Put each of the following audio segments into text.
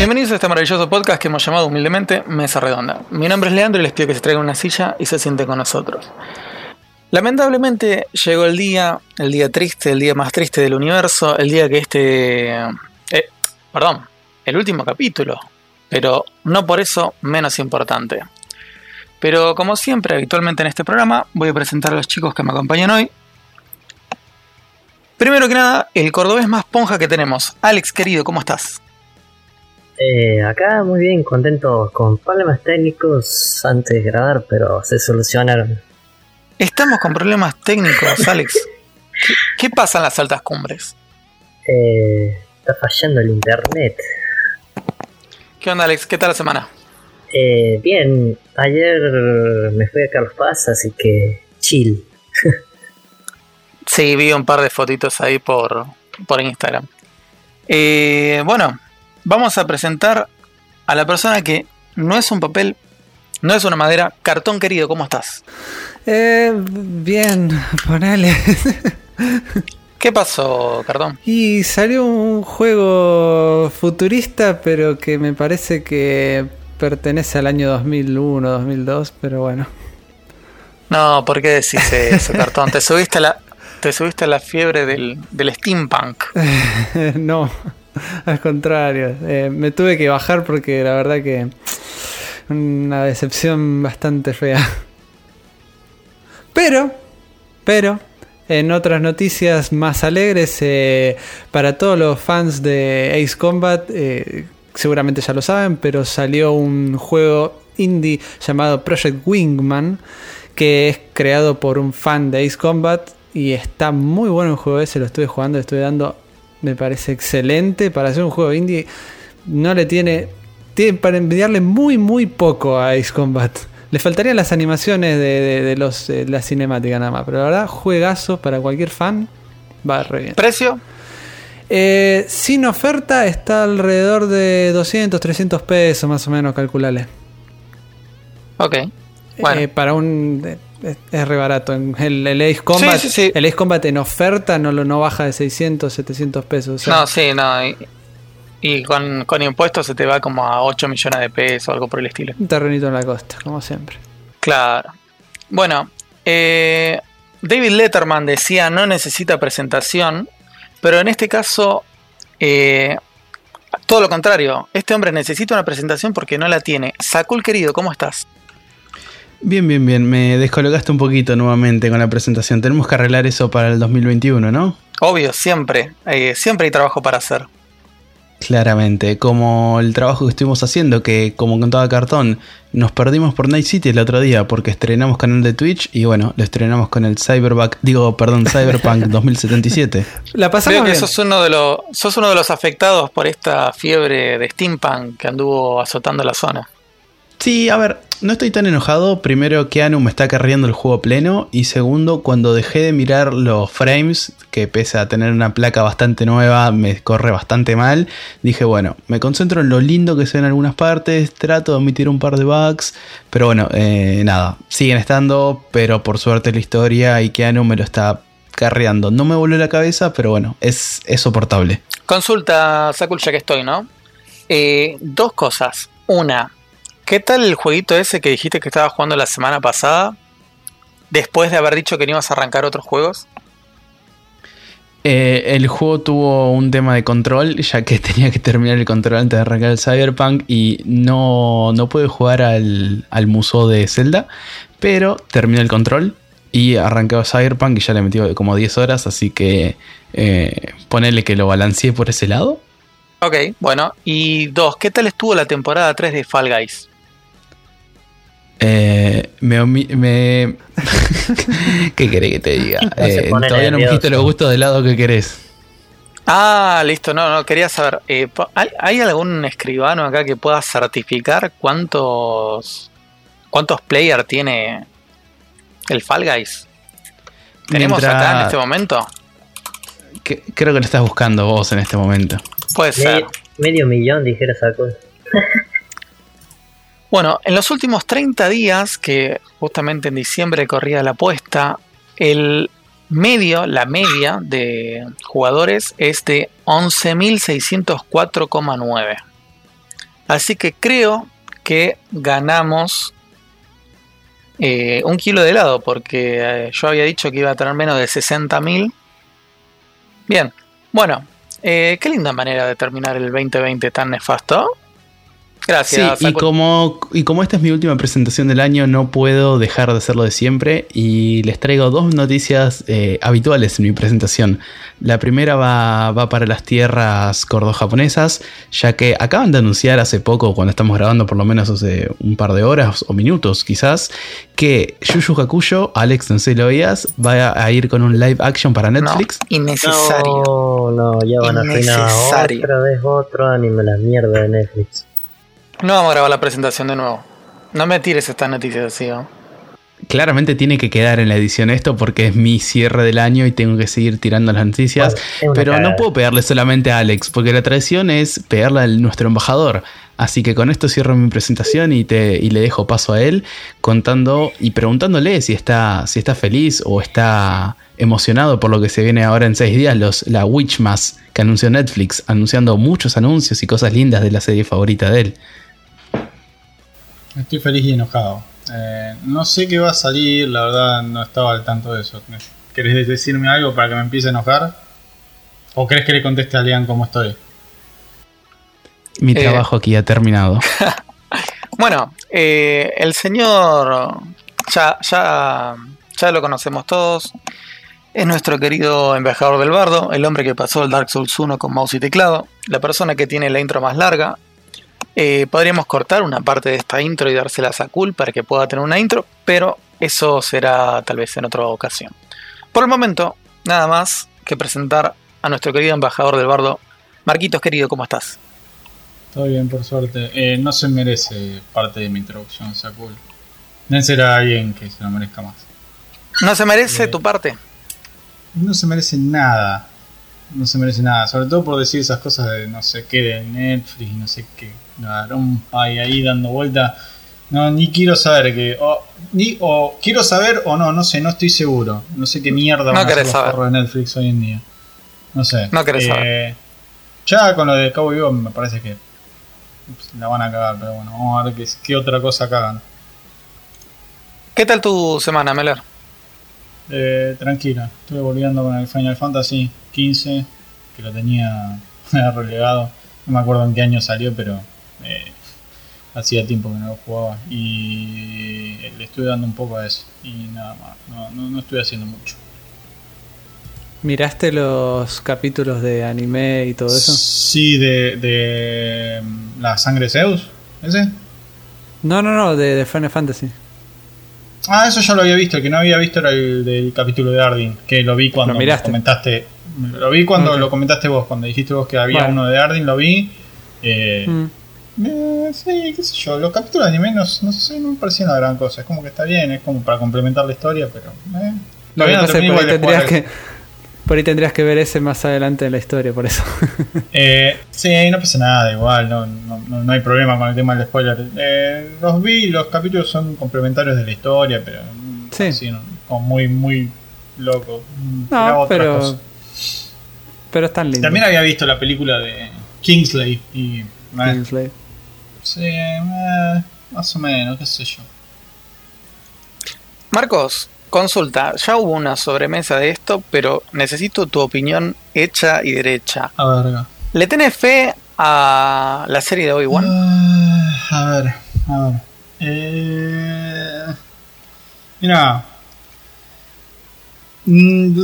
Bienvenidos a este maravilloso podcast que hemos llamado humildemente Mesa Redonda. Mi nombre es Leandro y les pido que se traigan una silla y se sienten con nosotros. Lamentablemente llegó el día, el día triste, el día más triste del universo, el día que este... eh, perdón, el último capítulo, pero no por eso menos importante. Pero como siempre, habitualmente en este programa, voy a presentar a los chicos que me acompañan hoy. Primero que nada, el cordobés más ponja que tenemos. Alex, querido, ¿cómo estás? Eh, acá muy bien, contento con problemas técnicos antes de grabar, pero se solucionaron. Estamos con problemas técnicos, Alex. ¿Qué, qué pasa en las altas cumbres? Eh, está fallando el internet. ¿Qué onda, Alex? ¿Qué tal la semana? Eh, bien, ayer me fui a Carlos Paz, así que chill. Sí, vi un par de fotitos ahí por, por Instagram. Eh, bueno, vamos a presentar a la persona que no es un papel, no es una madera. Cartón querido, ¿cómo estás? Eh, bien, ponele. ¿Qué pasó, Cartón? y salió un juego futurista, pero que me parece que pertenece al año 2001, 2002, pero bueno. No, ¿por qué decís eso, Cartón? Te subiste a la, te subiste a la fiebre del, del steampunk. no, al contrario. eh, me tuve que bajar porque la verdad que una decepción bastante fea. Pero, pero, en otras noticias más alegres, eh, para todos los fans de Ace Combat, eh, seguramente ya lo saben, pero salió un juego indie llamado Project Wingman, que es creado por un fan de Ace Combat y está muy bueno el juego ese, lo estuve jugando, le estoy dando, me parece excelente para hacer un juego indie. No le tiene, tiene para envidiarle muy muy poco a Ace Combat. Le faltarían las animaciones de, de- de los, de la cinemática nada más, pero la verdad, juegazo para cualquier fan, va re bien. ¿Precio? Eh, sin oferta está alrededor de 200, 300 pesos más o menos, calculale. Ok. Bueno, Eh, para un. Es, es re barato. El, el Ace Combat. Sí, sí, sí. El Ace Combat en oferta no, lo, no baja de 600, 700 pesos. o sea, no, sí, no. Y, y con, con impuestos se te va como a 8 millones de pesos o algo por el estilo. Un terrenito en la costa, como siempre. Claro. Bueno, eh, David Letterman decía no necesita presentación, pero en este caso, eh, todo lo contrario. Este hombre necesita una presentación porque no la tiene. Sakul querido, ¿cómo estás? Bien, bien, bien. Me descolocaste un poquito nuevamente con la presentación. Tenemos que arreglar eso para el 2021, ¿no? Obvio, siempre. eh, siempre hay trabajo para hacer. Claramente. Como el trabajo que estuvimos haciendo, que como contaba Cartón, nos perdimos por Night City el otro día porque estrenamos canal de Twitch y bueno, lo estrenamos con el Cyberback, digo, perdón, Cyberpunk 2077. La pasamos Creo que bien. sos uno, de los, sos uno de los afectados por esta fiebre de steampunk que anduvo azotando la zona. Sí, a ver, no estoy tan enojado. Primero, que Anu me está carriendo el juego pleno. Y segundo, cuando dejé de mirar los frames, que pese a tener una placa bastante nueva, me corre bastante mal. Dije, bueno, me concentro en lo lindo que se en algunas partes. Trato de omitir un par de bugs. Pero bueno, eh, nada, siguen estando. Pero por suerte la historia y que Anu me lo está carreando. No me volvió la cabeza, pero bueno, es, soportable. Consulta, Sakul, que estoy, ¿no? Eh, dos cosas. Una, ¿qué tal el jueguito ese que dijiste que estabas jugando la semana pasada? Después de haber dicho que no ibas a arrancar otros juegos. Eh, el juego tuvo un tema de control, ya que tenía que terminar el control antes de arrancar el Cyberpunk y no, no pude jugar al, al museo de Zelda, pero terminé el control y arranqué a Cyberpunk y ya le metí como 10 horas, así que eh, ponele que lo balanceé por ese lado. Ok, bueno. Y dos, ¿qué tal estuvo la temporada 3 de Fall Guys? Eh, me, me- ¿Qué querés que te diga? Eh, todavía no me dijiste los gustos del lado que querés. Ah, listo, no, no, quería saber. eh, ¿hay, hay algún escribano acá que pueda certificar cuántos cuántos player tiene el Fall Guys? ¿Tenemos Mientras- acá en este momento? Que- creo que lo estás buscando vos en este momento. Puede ser. Me- medio millón, dijera Saco. Bueno, en los últimos 30 días, que justamente en diciembre corría la apuesta, el medio, la media de jugadores es de 11.604,9. Así que creo que ganamos eh, un kilo de helado, porque eh, yo había dicho que iba a tener menos de 60.000. Bien, bueno, eh, qué linda manera de terminar el 2020 tan nefasto. Gracias. Sí, y como, y como esta es mi última presentación del año, no puedo dejar de hacerlo de siempre y les traigo dos noticias eh, habituales en mi presentación. La primera va, va para las tierras cordo-japonesas, ya que acaban de anunciar hace poco, cuando estamos grabando por lo menos hace un par de horas o minutos quizás, que Yu Yu Hakuyo, Alex, no sé si lo veías, va a ir con un live action para Netflix. No, innecesario. No, no, ya van a arruinar otra vez otro anime, la mierda de Netflix. No vamos a grabar la presentación de nuevo. No me tires estas noticias así, ¿no? Claramente tiene que quedar en la edición esto porque es mi cierre del año y tengo que seguir tirando las noticias. Bueno, pero no puedo pegarle solamente a Alex porque la tradición es pegarle a nuestro embajador. Así que con esto cierro mi presentación y, te, y le dejo paso a él contando y preguntándole si está, si está feliz o está emocionado por lo que se viene ahora en seis días, los, la Witchmas que anunció Netflix, anunciando muchos anuncios y cosas lindas de la serie favorita de él. Estoy feliz y enojado. Eh, no sé qué va a salir, la verdad no estaba al tanto de eso. ¿Querés decirme algo para que me empiece a enojar? ¿O crees que le conteste a Lian cómo estoy? Mi eh, trabajo aquí ha terminado. bueno, eh, el señor ya, ya, ya lo conocemos todos. Es nuestro querido embajador del bardo, el hombre que pasó el Dark Souls 1 con mouse y teclado, la persona que tiene la intro más larga, eh, podríamos cortar una parte de esta intro y dársela a Cool para que pueda tener una intro, pero eso será tal vez en otra ocasión. Por el momento, nada más que presentar a nuestro querido embajador del bardo. Marquitos, querido, ¿cómo estás? Todo bien, por suerte. Eh, no se merece parte de mi introducción, Sakul. Deben ser alguien que se lo merezca más. ¿No se merece eh, tu parte? No se merece nada. No se merece nada. Sobre todo por decir esas cosas de no sé qué de Netflix y no sé qué hay ahí dando vuelta. No, ni quiero saber que. O, ni, o quiero saber o no, no sé, no estoy seguro. No sé qué mierda no van a hacer los de Netflix hoy en día. No sé. No querés eh, saber. Ya con lo de Cowboy Vivo me parece que la van a cagar, pero bueno, vamos a ver qué, qué otra cosa cagan. ¿Qué tal tu semana, Meller? Eh, tranquila, estuve volviendo con el Final Fantasy 15, que lo tenía relegado. No me acuerdo en qué año salió, pero eh, hacía tiempo que no lo jugaba y le estoy dando un poco a eso y nada más, no, no, estoy haciendo mucho. ¿Miraste los capítulos de anime y todo eso? Sí, de, de mm, la sangre Zeus, ese. No, no, no, de, Final Fantasy. Ah, eso ya lo había visto. El que no había visto era el del capítulo de Ardyn, que lo vi cuando lo comentaste. Lo vi cuando lo comentaste vos, cuando dijiste vos que había uno de Ardyn, lo vi. Eh, mm. Eh, sí, qué sé yo. Los capítulos de anime no, no, sé, no me parecían una gran cosa. Es como que está bien, es como para complementar la historia, pero. Eh. Lo no por, ahí tendrías que, por ahí tendrías que ver ese más adelante en la historia, por eso. eh, sí, no pasa nada, igual, no, no, no, hay problema con el tema del spoiler. Eh, los vi, los capítulos son complementarios de la historia, pero. Sí. Así, como muy, muy loco. No, pero. Pero están lindos. También había visto la película de Kingsley y. Kingsley. Sí, eh, más o menos, qué sé yo. Marcos, consulta, ya hubo una sobremesa de esto, pero necesito tu opinión hecha y derecha. A ver, ¿Le tenés fe a la serie de Obi-Wan? Uh, a ver, a ver. Eh, mira. Mm,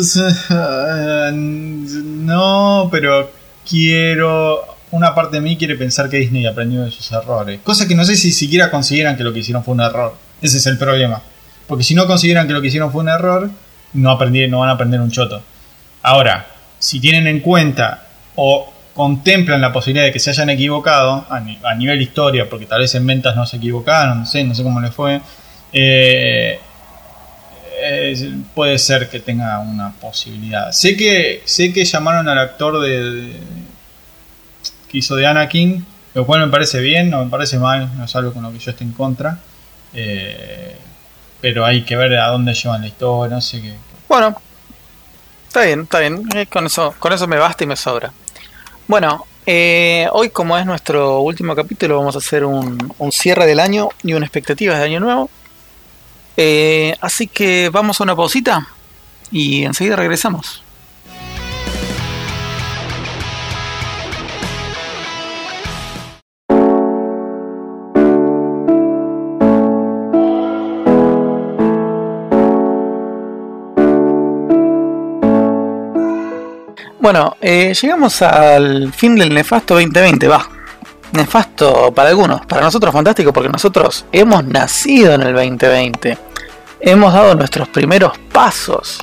eh, no, pero quiero una parte de mí quiere pensar que Disney aprendió de sus errores. Cosa que no sé si siquiera consideran que lo que hicieron fue un error. Ese es el problema. Porque si no consideran que lo que hicieron fue un error, no, aprendí, no van a aprender un choto. Ahora, si tienen en cuenta o contemplan la posibilidad de que se hayan equivocado a, nivel historia, porque tal vez en ventas no se equivocaron, no sé, no sé cómo les fue, eh, puede ser que tenga una posibilidad. Sé que, sé que llamaron al actor de que hizo de Anakin, lo cual me parece bien, no me parece mal, no es algo con lo que yo esté en contra. Eh, pero hay que ver a dónde llevan la historia, no sé qué. Bueno, está bien, está bien, eh, con eso, con eso me basta y me sobra. Bueno, Eh, hoy, como es nuestro último capítulo, vamos a hacer un, cierre del año y una expectativa de año nuevo. Así que vamos a una pausita y enseguida regresamos. Bueno, eh, llegamos al fin del nefasto 2020, va. Nefasto para algunos, para nosotros fantástico porque nosotros hemos nacido en el 2020. Hemos dado nuestros primeros pasos.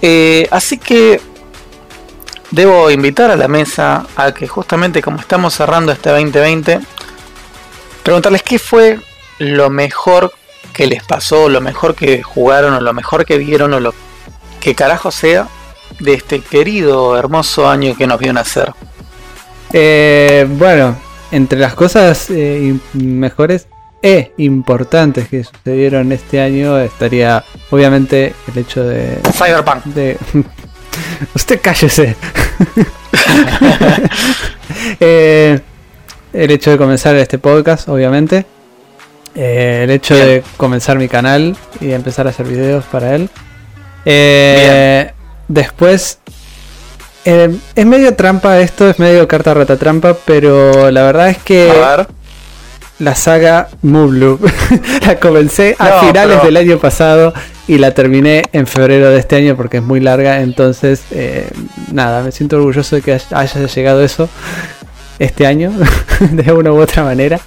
Eh, así que debo invitar a la mesa a que justamente como estamos cerrando este 2020, preguntarles qué fue lo mejor que les pasó, lo mejor que jugaron o lo mejor que vieron o lo que carajo sea de este querido, hermoso año que nos vio nacer. Eh, bueno, entre las cosas eh, mejores e importantes que sucedieron este año estaría obviamente el hecho de... Cyberpunk. De... Usted cállese. eh, el hecho de comenzar este podcast, obviamente. Eh, el hecho Bien. de comenzar mi canal y empezar a hacer videos para él. Eh, después, eh, es medio trampa esto, es medio carta rata trampa, pero la verdad es que la saga Moonloop la comencé a no, finales pero... del año pasado y la terminé en febrero de este año porque es muy larga. Entonces, eh, nada, me siento orgulloso de que haya llegado eso este año de una u otra manera.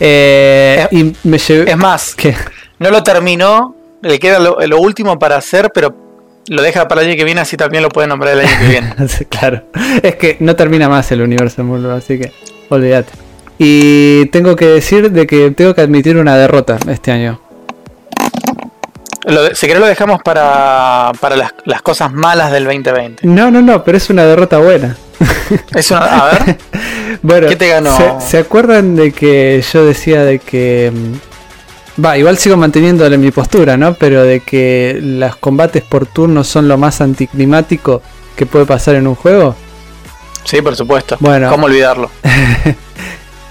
Eh, es, y me llevé, es más, que no lo terminó, le queda lo, lo último para hacer, pero lo deja para el año que viene, así también lo puede nombrar el año que viene. claro, es que no termina más el universo Moonloop, así que olvídate. Y tengo que decir de que tengo que admitir una derrota este año. Lo de, si querés lo dejamos para, para las, las, cosas malas del 2020. No, no, no, pero es una derrota buena. Es una, a ver. bueno, ¿qué te ganó? ¿se, ¿se, acuerdan de que yo decía de que... Va, igual sigo manteniendo mi postura, ¿no? Pero de que los combates por turnos son lo más anticlimático que puede pasar en un juego. Sí, por supuesto. Bueno. ¿Cómo olvidarlo?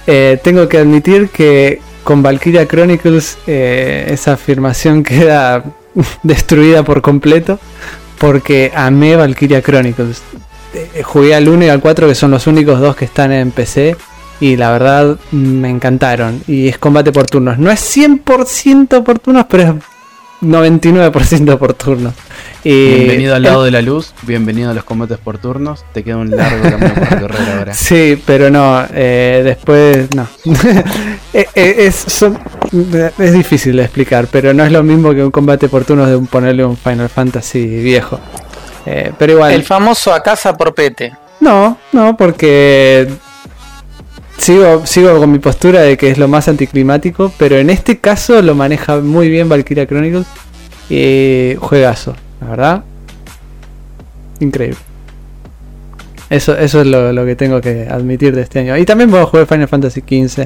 Eh, tengo que admitir que con Valkyria Chronicles eh, esa afirmación queda destruida por completo porque amé Valkyria Chronicles. Eh, jugué al 1 y al 4 que son los únicos dos que están en PC y la verdad me encantaron. Y es combate por turnos. No es 100% por turnos, pero es 99% por turnos. Y bienvenido al lado de la luz, bienvenido a los combates por turnos. Te queda un largo camino por recorrer ahora. Sí, pero no, eh, después no. es, son, es difícil de explicar, pero no es lo mismo que un combate por turnos de un, ponerle un Final Fantasy viejo. Eh, pero igual. El famoso a casa por pete. No, no, porque sigo, sigo con mi postura de que es lo más anticlimático, pero en este caso lo maneja muy bien Valkyria Chronicles. Y juegazo, la verdad. Increíble. Eso, eso es lo, lo, que tengo que admitir de este año. Y también puedo jugar Final Fantasy XV.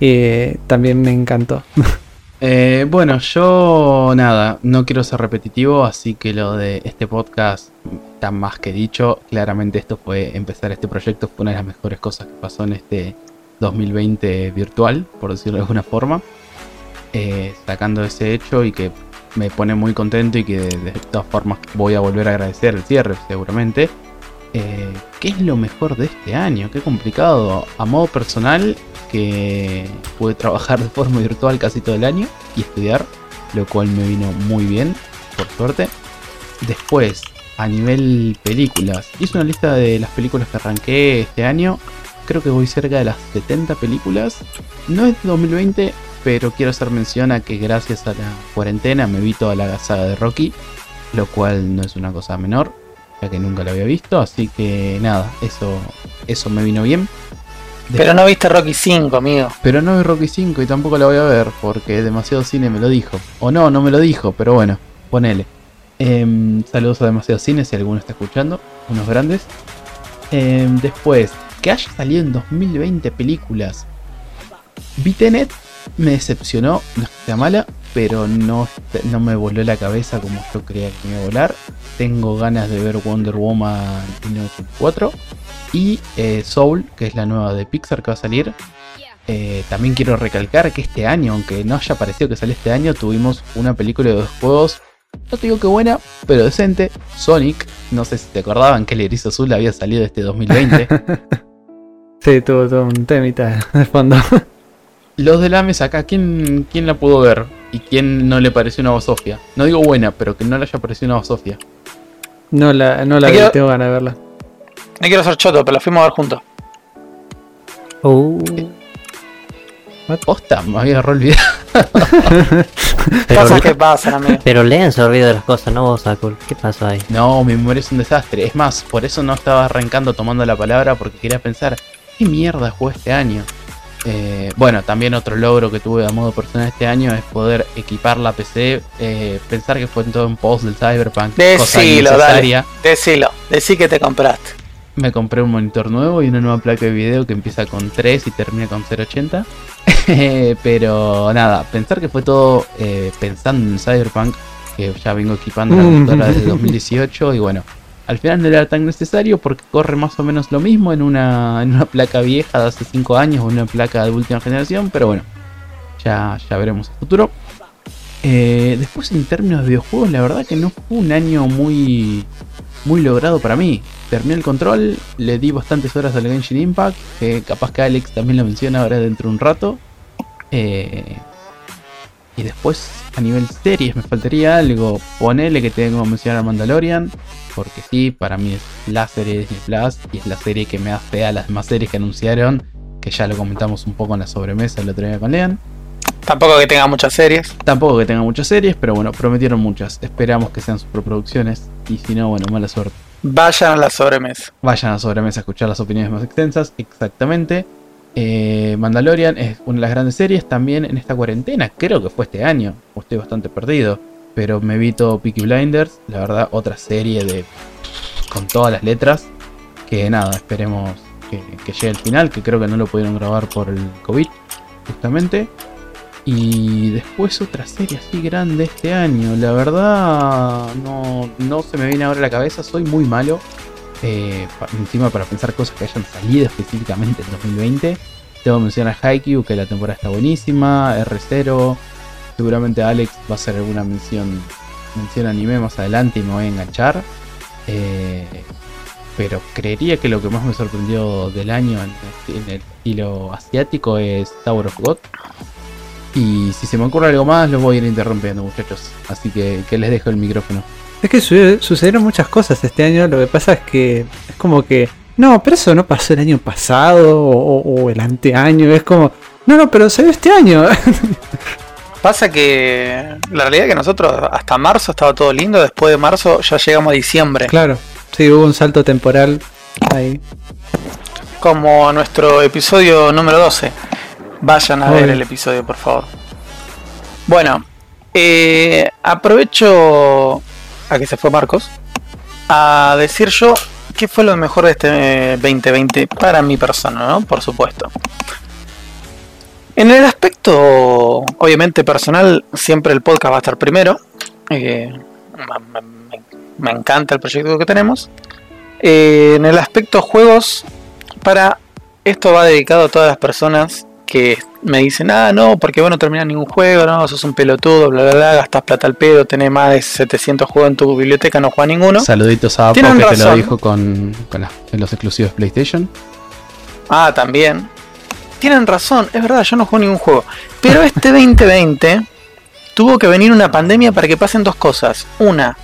Y también me encantó. Eh, bueno, yo nada, no quiero ser repetitivo, así que lo de este podcast está más que dicho. Claramente esto fue, empezar este proyecto fue una de las mejores cosas que pasó en este 2020 virtual, por decirlo de alguna forma. Eh, sacando ese hecho y que me pone muy contento y que de, todas formas voy a volver a agradecer el cierre seguramente. Eh, ¿Qué es lo mejor de este año? Qué complicado. A modo personal, que pude trabajar de forma virtual casi todo el año y estudiar, lo cual me vino muy bien, por suerte. Después, a nivel películas, hice una lista de las películas que arranqué este año. Creo que voy cerca de las 70 películas. No es de 2020, pero quiero hacer mención a que gracias a la cuarentena me vi toda la saga de Rocky, lo cual no es una cosa menor, ya que nunca la había visto, así que nada, eso, eso me vino bien. Pero no viste Rocky 5, amigo. Pero no vi Rocky 5 y tampoco la voy a ver porque demasiado cine me lo dijo. O no, no me lo dijo, pero bueno, ponele. Eh, saludos a demasiado cine si alguno está escuchando, unos grandes. Eh, después, que haya salido en 2020 películas. Vi Tenet, me decepcionó, no sea mala, pero no, no me voló la cabeza como yo creía que me iba a volar. Tengo ganas de ver Wonder Woman 1984 y eh, Soul, que es la nueva de Pixar que va a salir. Eh, también quiero recalcar que este año, aunque no haya parecido que salió este año, tuvimos una película de dos juegos. No te digo que buena, pero decente. Sonic. No sé si te acordaban que el erizo azul había salido este 2020. Sí, tuvo todo un temita de fondo. Los de la mesa acá, ¿quién, ¿quién la pudo ver? ¿Y quién no le pareció una basofia? No digo buena, pero que no le haya parecido una basofia. No la, no la vi, que- tengo ganas de verla. No quiero ser choto, pero la fuimos a ver juntos. Uh, Posta, me había agarrado el video. pero, Cosas que pasan, amigo. pero Lean se olvidó de las cosas, ¿no vos, Akul? ¿Qué pasó ahí? No, mi memoria es un desastre. Es más, por eso no estaba arrancando tomando la palabra porque quería pensar, ¿qué mierda jugué este año? Eh, bueno, también otro logro que tuve a modo personal este año es poder equipar la PC. eh, pensar que fue en todo un post del Cyberpunk. cosa Decilo, dale. Decilo. Decí que te compraste. Me compré un monitor nuevo y una nueva placa de video que empieza con 3 y termina con 0.80. Pero nada, pensar que fue todo eh, pensando en Cyberpunk, que ya vengo equipando la Mm. computadora desde 2018 y bueno, al final no era tan necesario porque corre más o menos lo mismo en una, en una placa vieja de hace 5 años o una placa de última generación, pero bueno, ya, ya veremos el futuro. Eh, después en términos de videojuegos, la verdad que no fue un año muy, muy logrado para mí. Terminé el control, le di bastantes horas al Genshin Impact, que capaz que Alex también lo menciona ahora dentro de un rato. Eh, y después a nivel series me faltaría algo. Ponele que tengo que mencionar a Mandalorian, porque sí, para mí es la serie de Disney Plus y es la serie que me hace a las demás series que anunciaron, que ya lo comentamos un poco en la sobremesa el otro día con Lean. Tampoco que tenga muchas series. Tampoco que tenga muchas series, pero bueno, prometieron muchas. Esperamos que sean superproducciones. Y si no, bueno, mala suerte. Vayan a la sobremesa. Vayan a sobremesa a escuchar las opiniones más extensas. Exactamente. Eh, Mandalorian es una de las grandes series también en esta cuarentena. Creo que fue este año. Estoy bastante perdido. Pero me vi todo Peaky Blinders. La verdad, otra serie de. con todas las letras. Que nada, esperemos que, llegue al final. Que creo que no lo pudieron grabar por el COVID. Justamente. Y después otra serie así grande este año. La verdad, no, no se me viene ahora a la cabeza. Soy muy malo. Eh, encima para pensar cosas que hayan salido específicamente en 2020. Tengo que mencionar Haikyuu, que la temporada está buenísima. R0. Seguramente Alex va a hacer alguna mención, mención anime más adelante y me voy a enganchar. Eh, pero creería que lo que más me sorprendió del año en, el estilo asiático es Tower of God. Y si se me ocurre algo más, los voy a ir interrumpiendo, muchachos. Así que les dejo el micrófono. Es que su- sucedieron muchas cosas este año. Lo que pasa es que es como que. No, pero eso no pasó el año pasado o, o- el anteaño. Es como. No, no, pero salió este año. Pasa que la realidad es que nosotros hasta marzo estaba todo lindo. Después de marzo ya llegamos a diciembre. claro, sí, hubo un salto temporal ahí. Como nuestro episodio número 12. Vayan a ver el episodio, por favor. Bueno, eh, aprovecho a que se fue Marcos a decir yo qué fue lo mejor de este eh, 2020 para mi persona, ¿no? Por supuesto. En el aspecto, obviamente personal, siempre el podcast va a estar primero. Eh, me encanta el proyecto que tenemos. Eh, en el aspecto juegos, para esto va dedicado a todas las personas que me dicen, ah, no, porque vos no terminás ningún juego, no, sos un pelotudo, bla, bla, bla, gastas plata al pedo, tenés más de 700 juegos en tu biblioteca, no juega ninguno. Saluditos a Apo que te lo dijo con, con los exclusivos PlayStation. Ah, también. Tienen razón, es verdad, yo no juego ningún juego. Pero este 2020 tuvo que venir una pandemia para que pasen dos cosas. Una,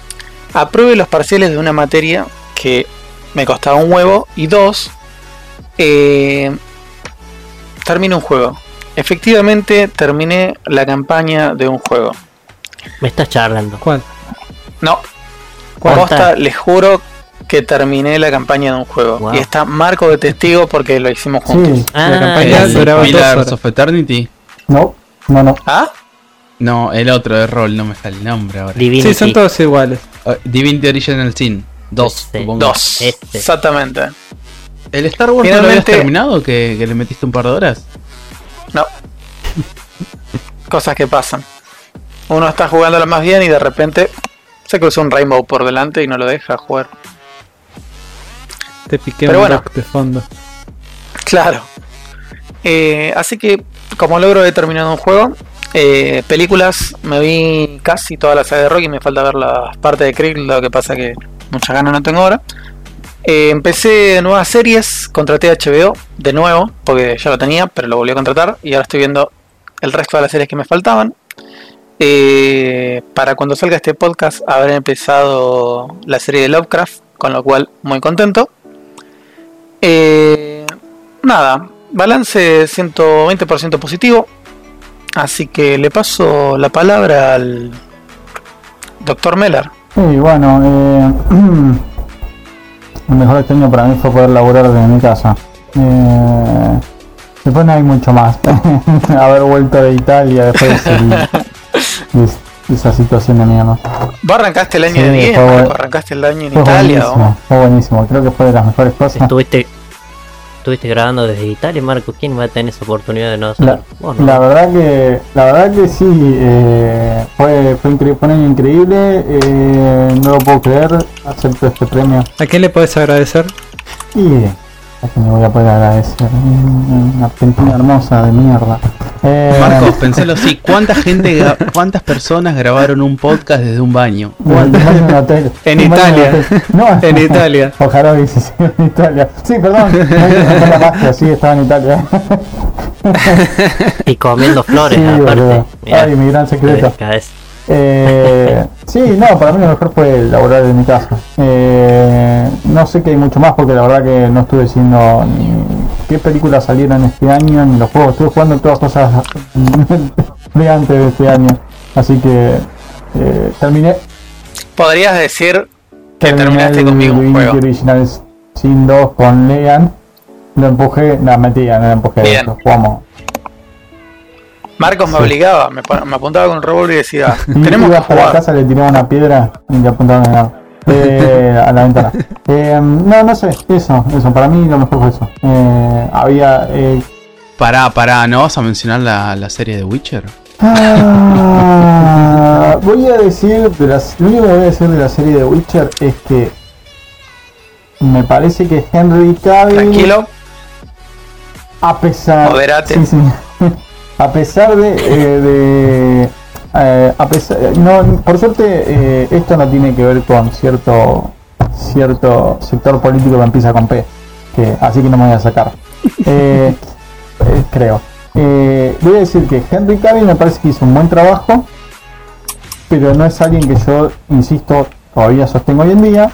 apruebe los parciales de una materia que me costaba un huevo. Y dos, eh, termine un juego. Efectivamente, terminé la campaña de un juego. Me estás charlando. ¿Cuál? No, posta, les juro que terminé la campaña de un juego. Wow. Y está Marco de testigo porque lo hicimos juntos. Ah, la campaña El sé. duraba dos Pillars of Eternity. No, no, no. ¿Ah? No, el otro de rol, no me sale el nombre ahora. Divinity. Sí, son todos iguales. Uh, Divinity Original Sin 2, Este. Dos. Este. Exactamente. ¿El Star Wars no lo habías Finalmente- terminado? ¿Que, que le metiste un par de horas? No. Cosas que pasan. Uno está jugando lo más bien y de repente se cruza un Rainbow por delante y no lo deja jugar. Te piqué Pero un bueno. rock de fondo. Claro. Eh, así que, como logro he terminado un juego. Eh, películas, me vi casi toda la saga de Rocky. Me falta ver las partes de Krieg, lo que pasa que muchas ganas no tengo ahora. Eh, empecé nuevas series, contraté HBO de nuevo, porque ya lo tenía, pero lo volví a contratar. Y ahora estoy viendo el resto de las series que me faltaban. Eh, para cuando salga este podcast, habré empezado la serie de Lovecraft, con lo cual muy contento. Eh, nada, balance 120% positivo. Así que le paso la palabra al doctor Meller. Sí, bueno, eh, el mejor este año para mí fue poder laburar desde mi casa. Eh, después no hay mucho más. Haber vuelto de Italia después y, y esa situación de mierda. Vos arrancaste el año Sí, de bien, fue arrancaste el año en Fue Italia. buenísimo, ¿o? fue buenísimo. Creo que fue de las mejores cosas. Estuviste, estuviste grabando desde Italia, Marco. ¿Quién va a tener esa oportunidad de no hacerlo? La, Vos, ¿no? la verdad que la verdad que sí eh, fue fue, incre- fue un año increíble eh, no lo puedo creer acepto este premio ¿A quién le podés agradecer? y que me voy a poder agradecer una Argentina hermosa de mierda eh, Marcos, pensalo así. ¿Cuánta gente, cuántas personas grabaron un podcast desde un baño? baño en un hotel. En Un baño Italia. hotel. No, En Italia. Ojalá hubiese sido en Italia. Sí, perdón. no la magia, sí, estaba en Italia. Y comiendo flores, Sí, aparte. Mirá, Ay, mi gran secreto. Eh, sí, no, para mí lo mejor fue laburar en mi casa. Eh, no sé que hay mucho más porque la verdad que no estuve diciendo ni qué películas salieron este año ni los juegos. Estuve jugando todas cosas de antes de este año. Así que eh, terminé, Podrías decir que terminé terminaste conmigo un Luigi juego. Original Sin 2 con Lean. Lo empujé, la metía, no lo empujé. Bien. Lo jugamos. Marcos me Sí. obligaba, me, apuntaba con un revólver y decía, tenemos que iba para la jugar. casa, le tiraba una piedra y le apuntaba en el- eh, a la ventana. Eh, no, no sé, eso, eso, para mí lo mejor fue eso. Eh, había... Eh, Pará, pará, ¿no vas a mencionar la, la serie de Witcher? ah, voy a decir, de las, lo único que voy a decir de la serie de Witcher es que me parece que Henry Cavill... Tranquilo, A pesar. Moderate. Sí, sí. A pesar de. eh, de eh, a pesar, no, por suerte, eh, esto no tiene que ver con cierto cierto sector político que empieza con P. Que, así que no me voy a sacar. Eh, eh, creo. Eh, voy a decir que Henry Cavill me parece que hizo un buen trabajo. Pero no es alguien que yo, insisto, todavía sostengo hoy en día.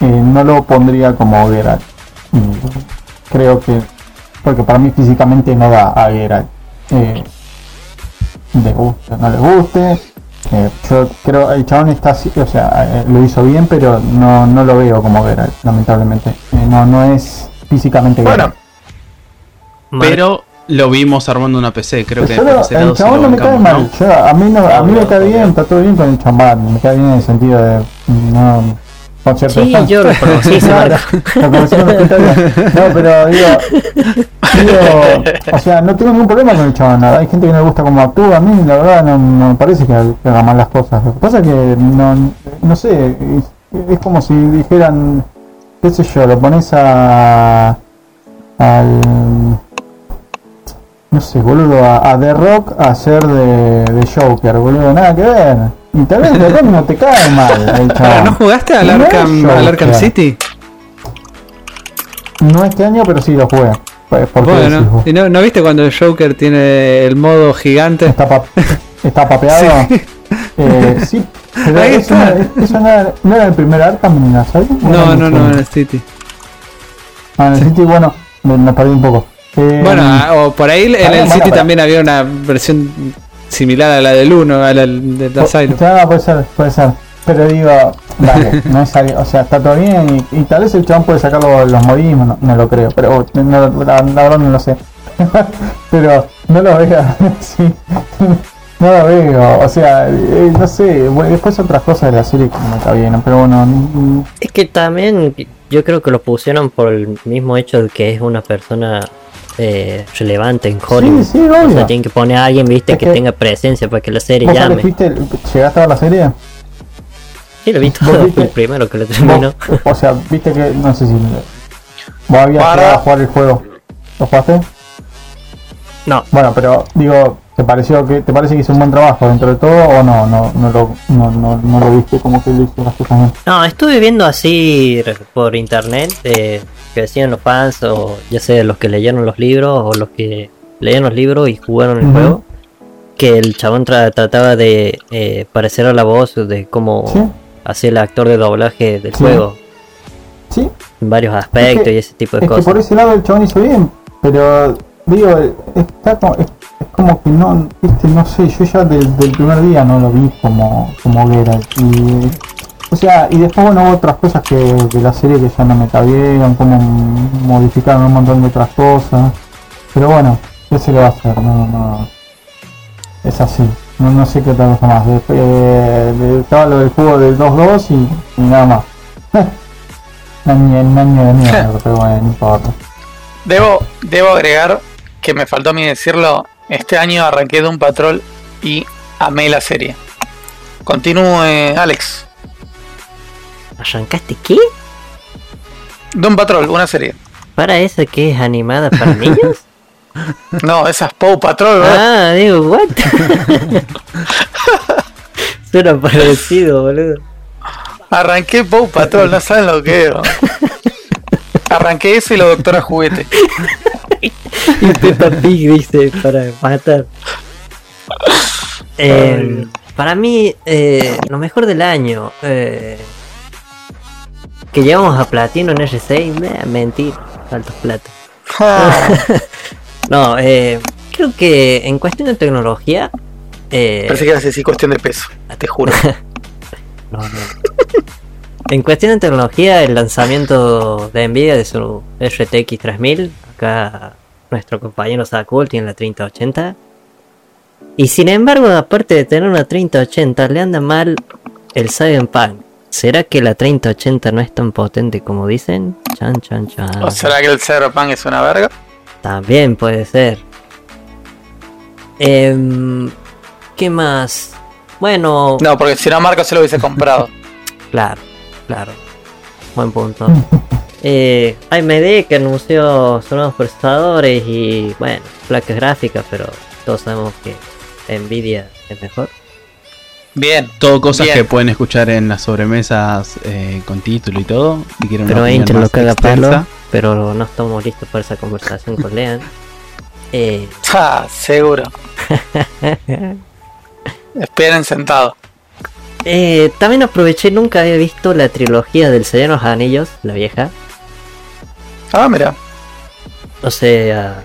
eh, no lo pondría como Geralt. Creo que porque para mí físicamente no da a Geralt. Eh, le guste o no le guste. eh, yo creo el chabón está así, o sea, eh, lo hizo bien, pero no, no lo veo como Geralt, lamentablemente. Eh, no, no es físicamente Bueno, Geralt. Pero lo vimos armando una PC, creo que Solo el chabón lo no me cae mal. ¿no? Yo, a mí, no, a mí me cae bien, está todo bien con el chabón. Me cae bien en el sentido de. No, Sí, yo lo conocí, ese No, Marco. no, lo conocí en la historia. No, pero digo, digo, o sea, no tengo ningún problema con el chabón. Hay gente que no le gusta cómo actúa. A mí, la verdad, no, no me parece que, que haga mal las cosas. Lo que pasa es que no, no sé, es, es como si dijeran, qué sé yo, lo pones a. al. No sé, boludo, a, a The Rock a hacer de, de Joker, boludo, nada que ver. Y tal vez The Rock no te cae mal. ¿No jugaste al No Arkham, al Arkham. City? No este año, pero sí lo jugué. ¿Por Bueno? ¿y no, no viste cuando el Joker tiene el modo gigante? Está, pa- está papeado. Sí. Eh, sí, pero Ahí eso, está. no, eso no, era, no era el primer Arkham en la saga. ¿O era No, no, no, en el City. Ah, en el City, bueno, me, me perdí un poco. Eh, Bueno, ah, o por ahí en el City también había una versión similar a la del 1, a la del po- Asylum. ya, puede ser, puede ser. Pero digo, dale, no es algo- o sea, está todo bien y, y tal vez el chabón puede sacar los, los modismos, no, no lo creo, pero no, la, la verdad no lo sé. pero no lo veo, sí, no lo veo, o sea, eh, no sé, bueno, después otras cosas de la serie que no está bien, pero bueno, mm, Es que también yo creo que lo pusieron por el mismo hecho de que es una persona eh, relevante en Hollywood. Sí, sí, o sea, tienen que poner a alguien, viste, Es que, que- tenga presencia para que la serie ¿Vos ya llame. viste, llegaste a la serie? Sí, lo vi ¿Vos todo, viste? fue el primero que lo terminó. Vos- o sea, viste que, no sé si... Vos habías Para. llegado a jugar el juego. ¿Lo jugaste? No, Bueno, pero digo, ¿te pareció que te parece que hizo un buen trabajo dentro de todo o no? No, no, lo, no, no, no lo viste como que lo hizo las cosas bien. no, estuve viendo así por internet eh, que decían los fans, o ya sea los que leyeron los libros o los que leyeron los libros y jugaron el juego, que el chabón tra- trataba de eh, parecer a la voz de cómo ¿Sí? hacía el actor de doblaje del Sí. juego Sí, en varios aspectos Es que- y ese tipo de es que cosas. por ese lado el chabón hizo bien, pero digo, está como, es, es como que no, viste, no sé, yo ya del, del primer día no lo vi como, como Geralt. Y, o sea, y después bueno hubo otras cosas que de la serie que ya no me cabieron, como modificaron un montón de otras cosas. Pero bueno, ¿qué se le va a hacer? No, no, es así. No, no sé qué otra cosa más. Después, eh, estaba lo del juego del 2-2 y, y nada más. Un año, un año de mierda, pero bueno, no importa. Debo, debo agregar que me faltó a mí decirlo. Este año arranqué de un patrol y amé la serie. Continúe, Alex. ¿Arrancaste qué? Doom Patrol, una serie. ¿Para eso que es animada para niños? No, esa es Pow Patrol, ¿verdad? ah, digo, what? Suena parecido, boludo. Arranqué Pow Patrol, no saben lo que es. ¿no? Arranqué eso y la doctora juguete. Y Peppa Pig dice para matar. Eh, para mí, eh, lo mejor del año. eh, que llegamos a platino en R6, me mentir, altos platos. No, eh, creo que en cuestión de tecnología. Eh, Parece que era así cuestión de peso, te juro. no, no. En cuestión de tecnología, el lanzamiento de Nvidia de su RTX 3000, acá nuestro compañero Sakul tiene la 3080. Y sin embargo, aparte de tener una 3080, le anda mal el Cyberpunk. ¿Será que la 3080 no es tan potente como dicen? Chan, chan, chan. ¿O será que el Cyberpunk es una verga? También puede ser. Em, ¿Qué más? Bueno, No, porque si no Marco se lo hubiese comprado. claro, claro. Buen punto. Eh, AMD que anunció sus nuevos procesadores y, bueno, placas gráficas, pero todos sabemos que Nvidia es mejor. Bien. Todo cosas Bien. que pueden escuchar en las sobremesas eh, con título y todo. Si quieren una Pero Intel lo caga palo, pero no estamos listos para esa conversación con Lean. Eh, Ah, seguro. Esperen sentado. eh, también aproveché, nunca había visto la trilogía del Señor de los Anillos, la vieja. Ah, mira. O sea,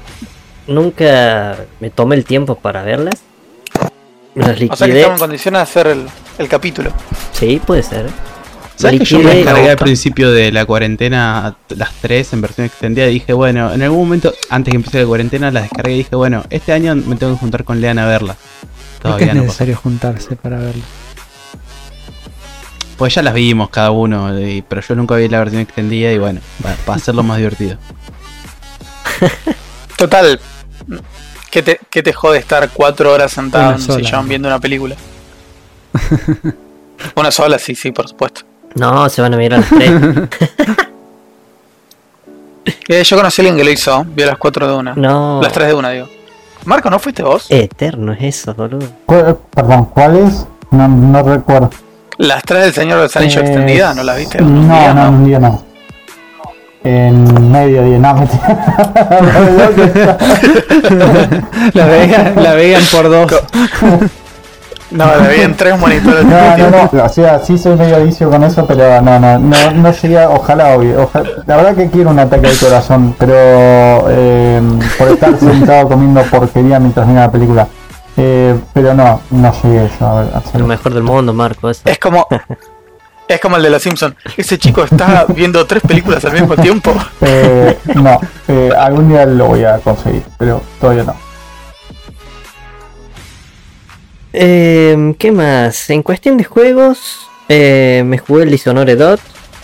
nunca me tomé el tiempo para verlas. Las O sea que estamos en condiciones de hacer el, el capítulo. Sí, puede ser. ¿Sabes que yo me descargué al principio de la cuarentena las tres en versión extendida y dije, bueno, en algún momento, antes que empiece la cuarentena, las descargué y dije, bueno, este año me tengo que juntar con Lean a. Es que Todavía es no pasó. necesario juntarse para verlo. Pues ya las vimos cada uno, y- pero yo nunca vi la versión extendida y bueno, para hacerlo más divertido. Total. ¿Qué te, qué te jode estar cuatro horas sentado Una en un sillón viendo una película? una sola, sí, sí, por supuesto. No, se van a mirar las tres. Eh, yo conocí a alguien que lo hizo, vio las cuatro de una. No. Las tres de una, digo. Marco, ¿no fuiste vos? Eterno es eso, boludo. ¿Cuál- Perdón, ¿cuál es? No, no recuerdo. Las tres del Señor de los Anillos Eh, extendida, ¿no las viste? No, Un día, no, un día no. En medio día, no. La veían, la veían por dos. No, la en tres monitores. No, no, no, o sea, sí soy medio vicio con eso, pero no, no, no, no llegué, a- ojalá, obvio, ojalá- la verdad que quiero un ataque al corazón, pero eh, por estar sentado comiendo porquería mientras mira la película, eh, pero no, no llegué yo a ver, a Lo mejor del mundo, Marco. Eso. Es como. Es como el de los Simpsons. Ese chico está viendo tres películas al mismo tiempo. Eh, no, eh, algún día lo voy a conseguir, pero todavía no. Eh, ¿Qué más? En cuestión de juegos, eh, me jugué el Dishonored 2.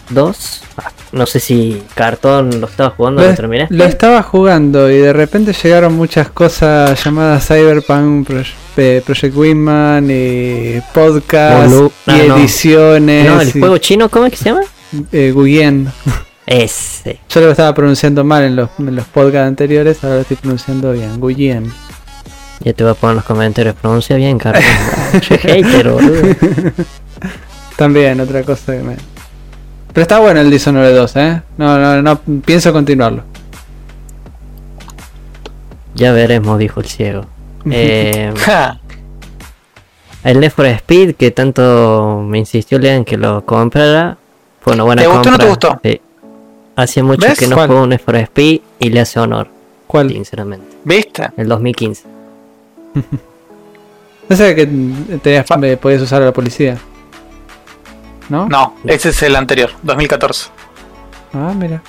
2. Ah, No sé si Cartón lo estaba jugando, Lo, lo terminaste. lo estaba jugando y de repente llegaron muchas cosas llamadas Cyberpunk eh, Project Wingman y podcast y Ah, ediciones. No, el y- juego chino, ¿cómo es que se llama? eh, Guyen. Ese. Yo lo estaba pronunciando mal en los, en los podcasts anteriores, ahora lo estoy pronunciando bien. Guyen. Ya te voy a poner en los comentarios. Pronuncia bien. Soy hater, boludo. También, otra cosa que me. Pero está bueno el Dishonored 2, ¿eh? No, no, no, pienso continuarlo. Ya veremos, dijo el ciego. Eh, el Need for Speed, que tanto me insistió Lean que lo comprara, fue una buena ¿Te gustó o no te gustó? Sí. Hacía mucho ¿Ves? que no ¿Cuál? juego un Need for Speed y le hace honor, ¿Cuál? sinceramente. ¿Viste? El 2015. No sé que te podías usar a la policía. ¿No? No, ese es el anterior, 2014. Ah, mira.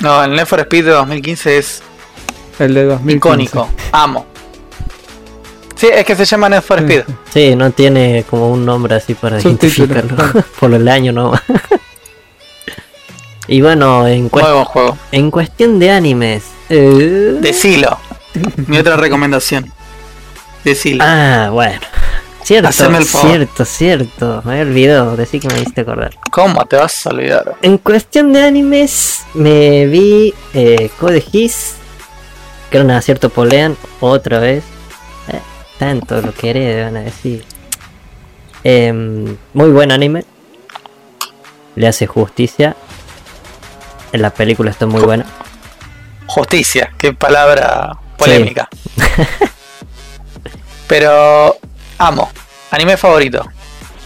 No, el Need for Speed de 2015 es El de 2015. icónico. Amo. Sí, es que se llama Need for Speed. Sí, no tiene como un nombre así para Subtítulo, identificarlo. Por el año no. y bueno, en, buen juego. en cuestión de animes. eh, Decilo. Mi otra recomendación. Decilo. Ah, bueno. Cierto, Haceme el favor. cierto, cierto. Me había olvidado, decir que me hiciste acordar. ¿Cómo te vas a olvidar? En cuestión de animes, me vi eh, Code Geass, que era un acierto polean otra vez. Eh, tanto lo queré, van a decir. Em, muy buen anime. Le hace justicia. En la película está muy buena. Justicia, qué palabra polémica. Pero amo. Anime favorito.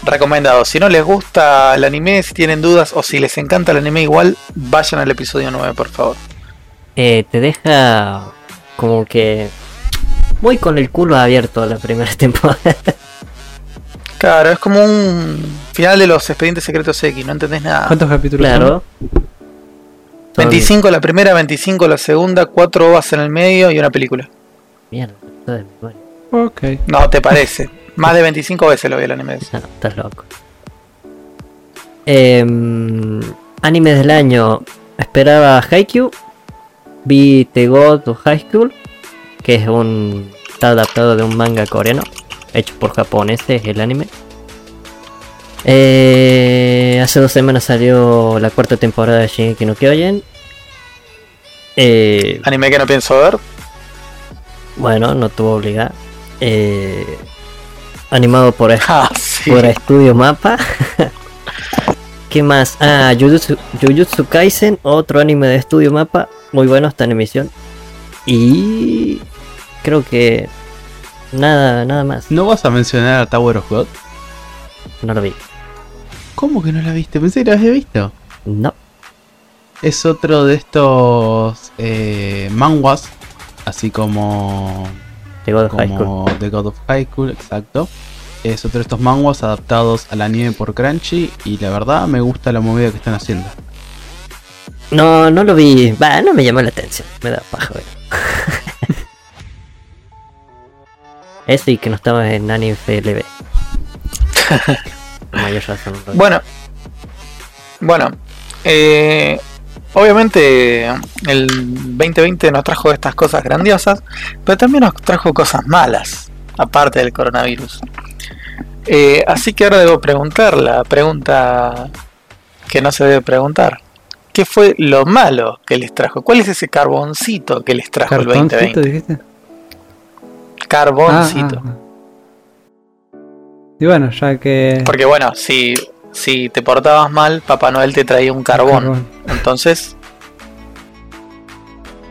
Recomendado. Si no les gusta el anime, si tienen dudas o si les encanta el anime igual, vayan al episodio 9, por favor. Eh, te deja como que muy con el culo abierto la primera temporada. Claro, es como un final de los expedientes secretos X, no entendés nada. ¿Cuántos capítulos? claro. Son- 25 la primera, 25 la segunda, 4 ovas en el medio y una película. Mierda, todo memoria. Ok. No, ¿te parece? Más de 25 veces lo vi el anime. No, estás loco. Anime del año. Esperaba Haikyuu. Vi The God of High School. Que es un. Está adaptado de un manga coreano. Hecho por japoneses el anime. Eh, hace dos semanas salió la cuarta temporada de Shingeki no Kyojin. Eh, Anime que no pienso ver. bueno, no tuvo obligada. Eh, animado por Ah, sí. por Estudio Mapa. ¿Qué más? Ah, Jujutsu, Jujutsu Kaisen, otro anime de Estudio Mapa. Muy bueno, está en emisión. Y creo que nada, nada más. ¿No vas a mencionar a Tower of God? No lo vi. ¿Cómo que no la viste? Pensé que la había visto. No. Es otro de estos eh, manguas, así como, Llegó de High School. como The God of High School, exacto. Es otro de estos manguas adaptados al anime por Crunchy y la verdad me gusta la movida que están haciendo. No, no lo vi. Va, no me llamó la atención. Me da paja ver. Eso y que no estaba en Anime FLB. Mayor razón. no. Bueno, bueno, eh, obviamente el 2020 nos trajo estas cosas grandiosas, pero también nos trajo cosas malas, aparte del coronavirus. Eh, así que ahora debo preguntar la pregunta que no se debe preguntar. ¿Qué fue lo malo que les trajo? ¿Cuál es ese carboncito que les trajo el ¿Cartoncito 2020? dijiste? Carboncito. Ah, ah, ah. Y bueno, ya que. Porque bueno, si, si te portabas mal, Papá Noel te traía un carbón. Carbón. Entonces,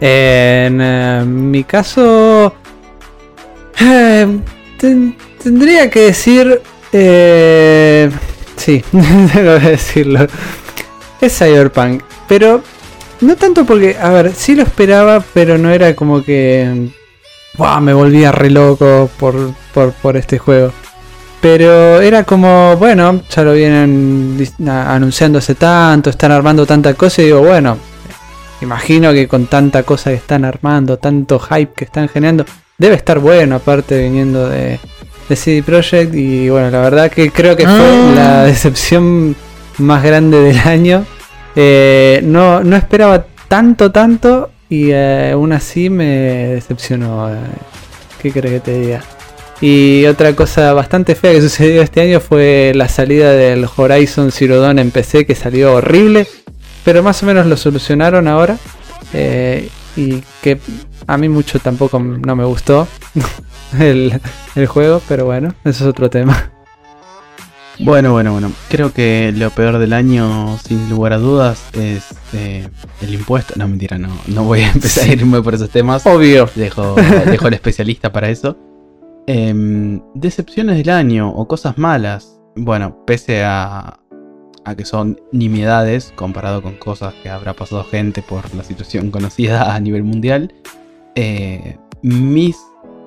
En eh, mi caso. eh, ten- tendría que decir. Eh, sí, que decirlo. Es Cyberpunk. Pero. No tanto porque. A ver, sí lo esperaba, pero no era como que. Buah, me volvía re loco por, por, por este juego. Pero era como, bueno, ya lo vienen anunciando hace tanto, están armando tanta cosa y digo, bueno, Imagino que con tanta cosa que están armando, tanto hype que están generando, debe estar bueno, aparte viniendo de, de CD Projekt. Y bueno, la verdad que creo que fue Ah. la decepción más grande del año. Eh, no, no esperaba tanto, tanto y eh, aún así me decepcionó. eh. ¿Qué crees que te diga? Y otra cosa bastante fea que sucedió este año fue la salida del Horizon Zero Dawn en PC que salió horrible, pero más o menos lo solucionaron ahora. eh, y que a mí mucho tampoco no me gustó el, el juego, pero bueno, eso es otro tema. Bueno, bueno, bueno. Creo que lo peor del año, sin lugar a dudas, es eh, el impuesto. No, mentira, no. No voy a empezar a irme por esos temas. Obvio. Dejo, dejo al especialista para eso. Em, decepciones del año o cosas malas. Bueno, pese a, a que son nimiedades comparado con cosas que habrá pasado gente por la situación conocida a nivel mundial. eh, mis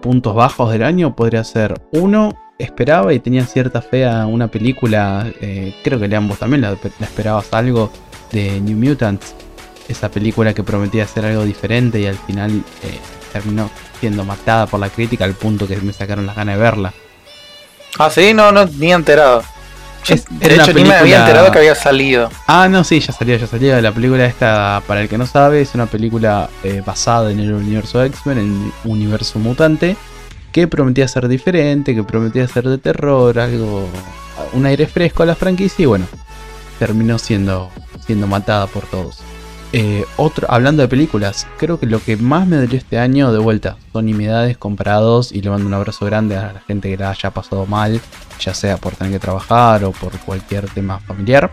puntos bajos del año podría ser uno. Esperaba y tenía cierta fe a una película. eh, creo que vos también la, la esperabas algo de New Mutants. Esa película que prometía hacer algo diferente y al final eh, terminó siendo matada por la crítica al punto que me sacaron las ganas de verla. Ah, sí, no, no, ni enterado. Es- de hecho, ni me había enterado que había salido. Ah, no, sí, ya salió, ya salió. La película esta, para el que no sabe, es una película eh, basada en el universo X-Men, en el universo mutante, que prometía ser diferente, que prometía ser de terror, algo, un aire fresco a la franquicia y bueno, terminó siendo, siendo matada por todos. Eh, otro, hablando de películas, creo que lo que más me dolió este año, de vuelta, son nimiedades comparados y le mando un abrazo grande a la gente que la haya pasado mal, ya sea por tener que trabajar o por cualquier tema familiar.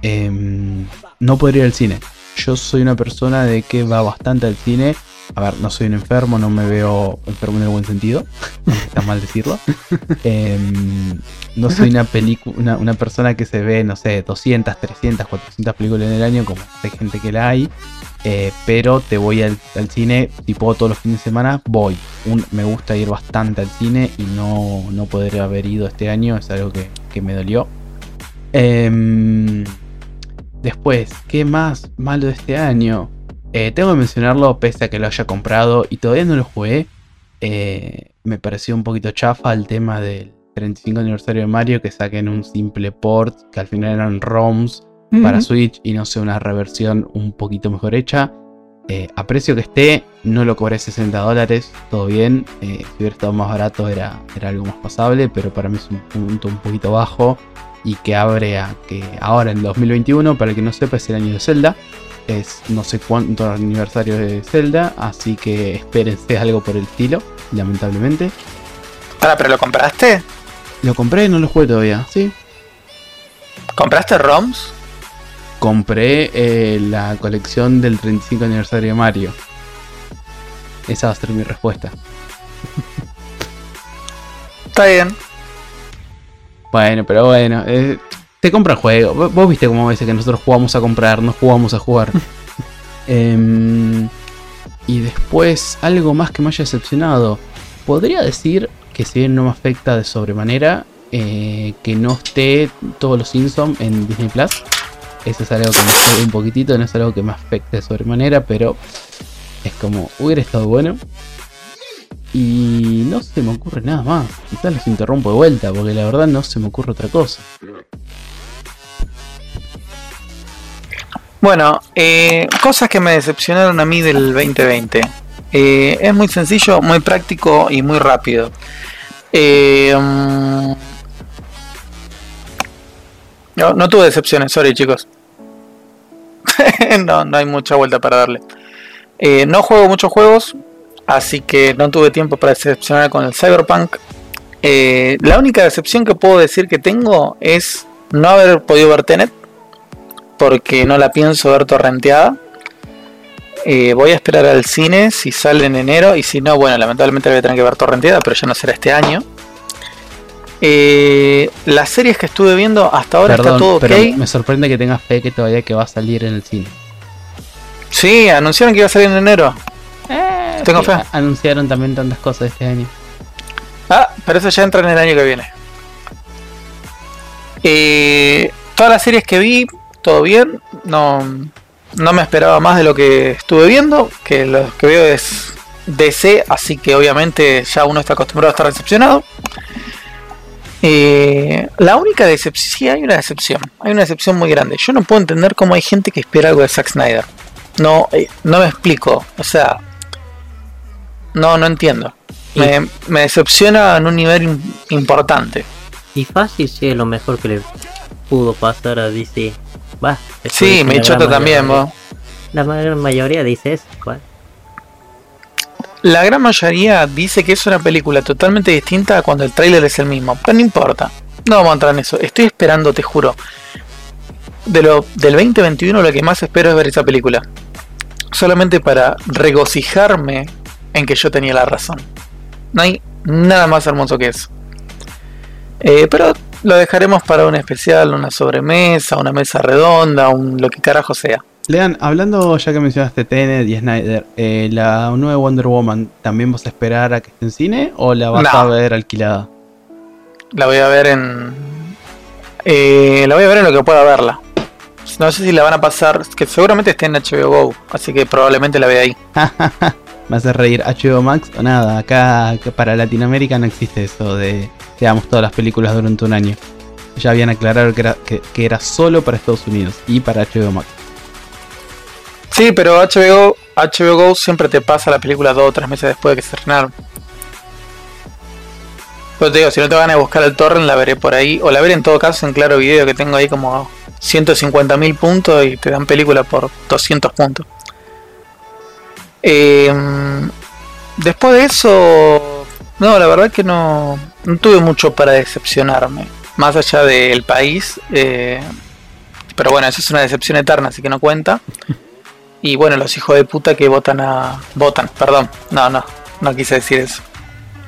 Em, no podría ir al cine. Yo soy una persona de que va bastante al cine. A ver, no soy un enfermo, no me veo enfermo en el buen sentido. Está mal decirlo. Em, no soy una, una, una persona que se ve, no sé, 200, 300, 400 películas en el año, como hay gente que la hay. Eh, pero te voy al, al cine, tipo todos los fines de semana, voy. Un- me gusta ir bastante al cine y no, no poder haber ido este año es algo que, que me dolió. Em, después, ¿qué más malo de este año? Eh, tengo que mencionarlo pese a que lo haya comprado y todavía no lo jugué. Eh, me pareció un poquito chafa el tema del 35 aniversario de Mario que saquen un simple port que al final eran ROMs para Switch y no sea una reversión un poquito mejor hecha. Eh, a precio que esté, no lo cobré 60 dólares, todo bien. Si hubiera estado más barato era, era algo más pasable, pero para mí es un punto un poquito bajo y que abre a que ahora en 2021, para el que no sepa, es el año de Zelda. Es no sé cuánto aniversario de Zelda, así que espérense algo por el estilo, lamentablemente. Ahora, ¿pero lo compraste? Lo compré, no lo jugué todavía, sí. ¿Compraste ROMs? compré eh, la colección del 35 aniversario de Mario. Esa va a ser mi respuesta. Está bien. Bueno, pero bueno, eh, te compra juego. Vos, vos viste cómo veces que nosotros jugamos a comprar, no jugamos a jugar. Em, y después, algo más que me haya decepcionado. Podría decir que si bien no me afecta de sobremanera, eh, que no esté todos los Simpsons en Disney Plus. Eso es algo que me jode un poquitito, no es algo que me afecte de sobremanera, pero es como, hubiera estado bueno. Y no se me ocurre nada más. Quizás los interrumpo de vuelta, porque la verdad no se me ocurre otra cosa. Bueno, eh, cosas que me decepcionaron a mí del 2020. Eh, es muy sencillo, muy práctico y muy rápido. Eh, mm, no, no tuve decepciones, sorry chicos. no, no hay mucha vuelta para darle. No juego muchos juegos, así que no tuve tiempo para decepcionar con el Cyberpunk. Eh, la única decepción que puedo decir que tengo es no haber podido ver Tenet porque no la pienso ver torrenteada. Eh, voy a esperar al cine si sale en enero y si no, bueno, lamentablemente la voy a tener que ver torrenteada, pero ya no será este año. Eh, las series que estuve viendo hasta ahora Perdón, está todo ok. me sorprende que tengas fe que todavía que va a salir en el cine. Sí, anunciaron que iba a salir en enero. Tengo Sí, fe. Anunciaron también tantas cosas este año. Ah, pero eso ya entra en el año que viene. Eh, todas las series que vi, todo bien. No, no me esperaba más de lo que estuve viendo. Que lo que veo es DC, así que obviamente ya uno está acostumbrado a estar decepcionado. Eh, la única decepción, sí hay una decepción, hay una decepción muy grande. Yo no puedo entender cómo hay gente que espera algo de Zack Snyder. No, eh, no me explico, o sea, no, no entiendo. Me, me decepciona en un nivel im- importante. Y fácil sí es lo mejor que le pudo pasar a DC. Va, Sí, me chota también, vos. La gran mayoría dice eso, igual. La gran mayoría dice que es una película totalmente distinta a cuando el tráiler es el mismo, pero no importa. No vamos a entrar en eso. Estoy esperando, te juro. De lo, del 2021 lo que más espero es ver esa película. Solamente para regocijarme en que yo tenía la razón. No hay nada más hermoso que eso. Eh, pero lo dejaremos para un especial, una sobremesa, una mesa redonda, un lo que carajo sea. Lean, hablando ya que mencionaste Tenet y Snyder, eh, ¿la nueva Wonder Woman también vas a esperar a que esté en cine o la vas No. a ver alquilada? La voy a ver en. eh, la voy a ver en lo que pueda verla. No sé si la van a pasar. Que seguramente esté en HBO Go. Así que probablemente la vea ahí. ¿Me hace reír HBO Max o nada? Acá, para Latinoamérica no existe eso de que damos todas las películas durante un año. Ya habían aclarado que era, que era solo para Estados Unidos y para HBO Max. Sí, pero HBO, HBO Go siempre te pasa la película dos o tres meses después de que se estrenaron. Pero te digo, si no te van a buscar el torrent, la veré por ahí. O la veré en todo caso en claro video, que tengo ahí como 150.000 puntos y te dan película por 200 puntos. Eh, después de eso, no, la verdad que no, tuve mucho para decepcionarme. Más allá del país. eh, pero bueno, eso es una decepción eterna, así que no cuenta. Y bueno, los hijos de puta que votan a. Votan, perdón. No, no, no quise decir eso.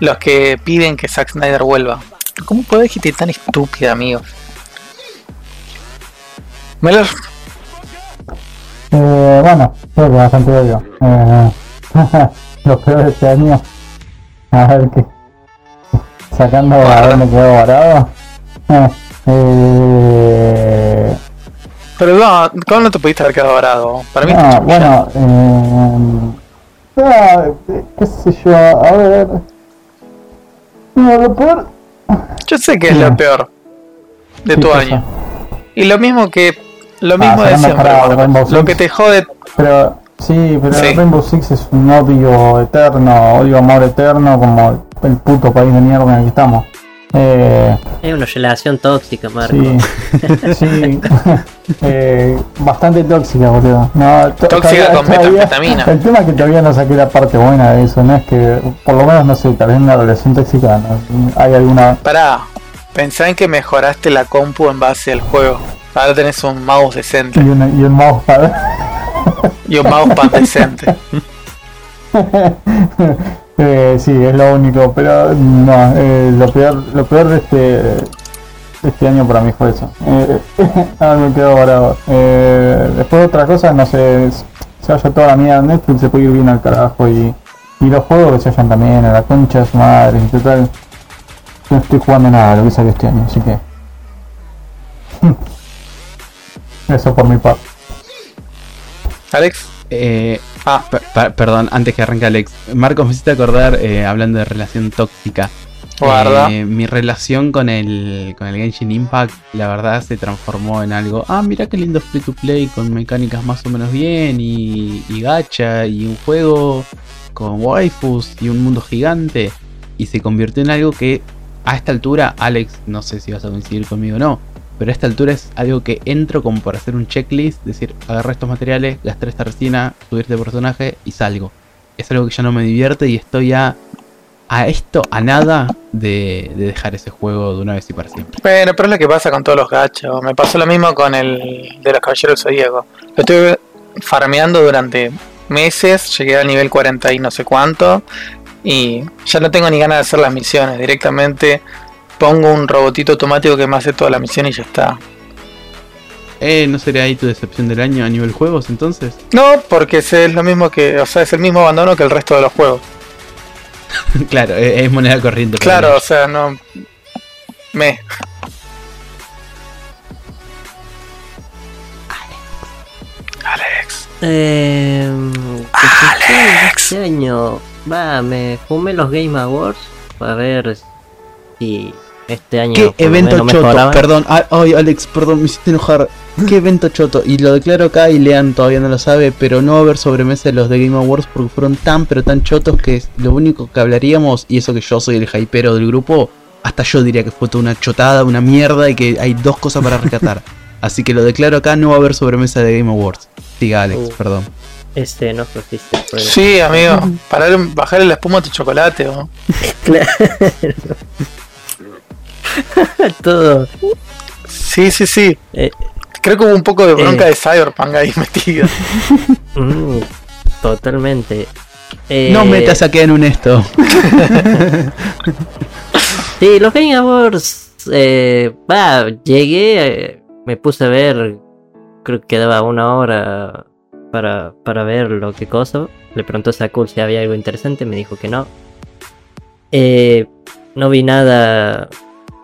Los que piden que Zack Snyder vuelva. ¿Cómo puede gente tan estúpida, amigo? Meller, Eh, bueno, creo que bastante obvio. Eh, lo peor de este año. A ver qué. Sacando a dónde quedó varado. Eh, eh, pero no, ¿cómo no te pudiste haber quedado varado? Para mí no, chamullaron. bueno, eh, ah, qué sé yo, a ver. No, lo peor. Yo sé que es lo peor de Sí, tu año. Y lo mismo que. Lo mismo de sacando siempre. Lo Six. que te jode. Pero, sí, pero Sí. Rainbow Six es un odio eterno, odio amor eterno, como el puto país de mierda en el que estamos. Eh, Es una relación tóxica, Marco. sí, sí, eh, bastante tóxica, boludo. No, to- Tóxica con todavía- metanfetamina. El tema es que todavía no saqué la parte buena de eso, no es que, por lo menos, no sé, tal vez en una relación tóxica no, hay alguna. Pará, pensá en que mejoraste la compu en base al juego. Ahora tenés un mouse decente Y, una, y un mousepad. y un mousepad decente. Eh, sí, es lo único, pero no, eh, lo peor, lo peor de este, de este año para mí fue eso. Eh, ah, me quedo varado. Eh, después otra cosa, no sé, se vaya toda la mierda Netflix, se puede ir bien al carajo y, y los juegos que se vayan también a la concha de su madre, y total. No estoy jugando nada lo que salió este año, así que. Eso por mi parte. Alex, Eh, ah, per- per- perdón, antes que arranque Alex. Marcos, me hiciste acordar, eh, hablando de relación tóxica. guarda. Eh, mi relación con el, con el Genshin Impact, la verdad, se transformó en algo. Ah, mira qué lindo free to play con mecánicas más o menos bien y, y gacha y un juego con waifus y un mundo gigante. Y se convirtió en algo que a esta altura, Alex, no sé si vas a coincidir conmigo o no, pero a esta altura es algo que entro como por hacer un checklist, decir, agarré estos materiales, gasté esta resina, subir este personaje y salgo. Es algo que ya no me divierte y estoy a, a esto, a nada de, de dejar ese juego de una vez y para siempre. Bueno, pero es lo que pasa con todos los gachos. Me pasó lo mismo con el de los caballeros zodíacos. Lo estuve farmeando durante meses, llegué al nivel 40 y no sé cuánto. Y ya no tengo ni ganas de hacer las misiones. Directamente pongo un robotito automático que me hace toda la misión y ya está. Eh, ¿no sería ahí tu decepción del año a nivel juegos entonces? No, porque es lo mismo que, o sea, es el mismo abandono que el resto de los juegos. claro, es, es moneda corriente. Claro, o sea, no. Me. Alex. Eh, Alex. Este año, va, me fumé los Game Awards para ver si este año. ¿Qué evento menos choto? mejoraban. Perdón, ay, ay, Alex, perdón, me hiciste enojar. ¿Qué evento choto? Y lo declaro acá y Lean todavía no lo sabe, pero no va a haber sobremesa de los de Game Awards porque fueron tan pero tan chotos que es lo único que hablaríamos, y eso que yo soy el hypero del grupo, hasta yo diría que fue toda una chotada, una mierda y que hay dos cosas para rescatar. Así que lo declaro acá, no va a haber sobremesa de Game Awards. Diga Alex, Uh. perdón. Este no el- Sí, amigo. Para bajarle la espuma a tu chocolate. ¿o? Claro. Todo. Sí, sí, sí. Eh, Creo que hubo un poco de bronca Eh. de Cyberpunk ahí metida. mm, totalmente. Eh, No metas a en un esto. Sí, los Game Awards. Eh, va, llegué, eh, me puse a ver. Creo que quedaba una hora para, para ver lo que cosa. Le preguntó a Sakul si había algo interesante, me dijo que no. Eh, no vi nada,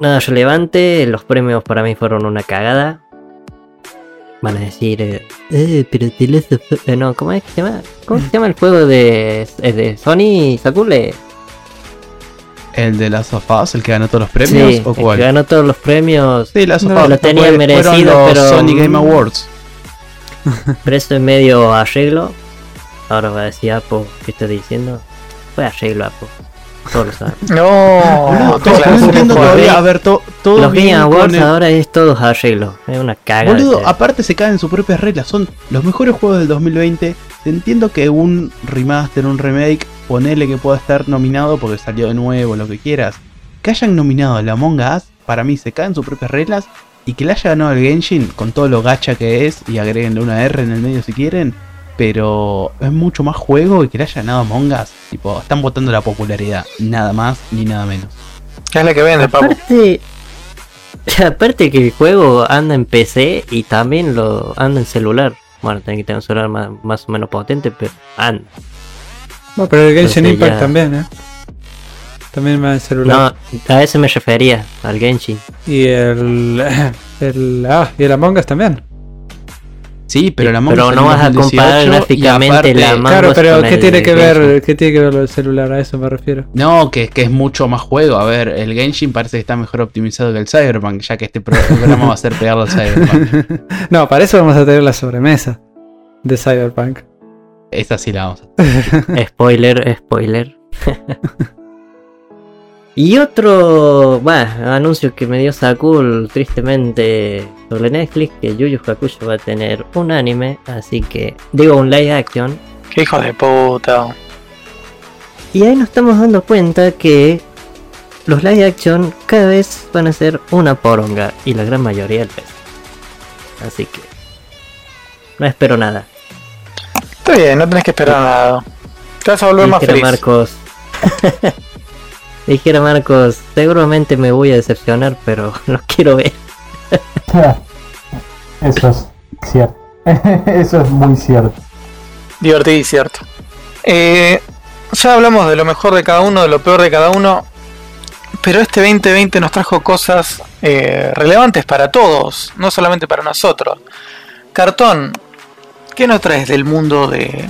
nada relevante. Los premios para mí fueron una cagada. Van a decir, eh, eh, pero Us- eh, no, ¿cómo es que se llama? ¿Cómo se llama el juego de, de Sony Sakul? Eh, ¿El de Last of Us, el que ganó todos los premios? Sí, ¿O el que cuál? ganó todos los premios. Sí, Last of No, lo tenía fue- merecido, pero- Sony Game Awards. Pero eso es medio arreglo. Ahora va a decir Apo, ¿qué estoy diciendo? Fue arreglo, Apo. Todos saben. No, no, claro, no entiendo joder. todavía. A ver, to- todo los Game Awards el- ahora es todo arreglo. Es una cagada. Boludo, aparte se caen sus propias reglas. Son los mejores juegos del 2020. Entiendo que un remaster, un remake, ponele que pueda estar nominado porque salió de nuevo, lo que quieras. Que hayan nominado a la Among Us, para mí se caen sus propias reglas. Y que le haya ganado el Genshin con todo lo gacha que es. Y agréguenle una R en el medio si quieren. Pero es mucho más juego y que le haya ganado Among Us. Tipo, están votando la popularidad. Nada más ni nada menos. Es la que vende, papu. Aparte, aparte que el juego anda en PC y también lo anda en celular. Bueno, tiene que tener un celular más, más o menos potente, pero anda. No, pero el Genshin Entonces Impact ya- también, ¿eh? También va en celular. No, a ese me refería, al Genshin. Y el, el. Ah, y el Among Us también. Sí, pero Sí, la Among pero no vas a comparar 2018 y gráficamente aparte- la Among Claro, pero ¿qué el tiene que Genshin. ver? ¿Qué tiene que ver del celular? A eso me refiero. No, que, que es mucho más juego. A ver, el Genshin parece que está mejor optimizado que el Cyberpunk, ya que este pro- programa va a ser pegarlo al Cyberpunk. no, para eso vamos a tener la sobremesa de Cyberpunk. Esa sí la vamos a Spoiler, spoiler. Y otro bah, anuncio que me dio Sakul tristemente sobre Netflix que Yu Yu Hakusho va a tener un anime, así que digo un live action. Qué hijos de puta. Y ahí nos estamos dando cuenta que los live action cada vez van a ser una poronga y la gran mayoría el pez. Así que no espero nada. Está bien, no tenés que esperar nada. Te vas a volver más feliz. Marcos. Dijera Marcos, seguramente me voy a decepcionar, pero lo quiero ver. Eso es cierto. Eso es muy cierto. Divertido y cierto. Eh, ya hablamos de lo mejor de cada uno, de lo peor de cada uno. Pero este 2020 nos trajo cosas eh, relevantes para todos, no solamente para nosotros. Cartón, ¿qué nos traes del mundo de,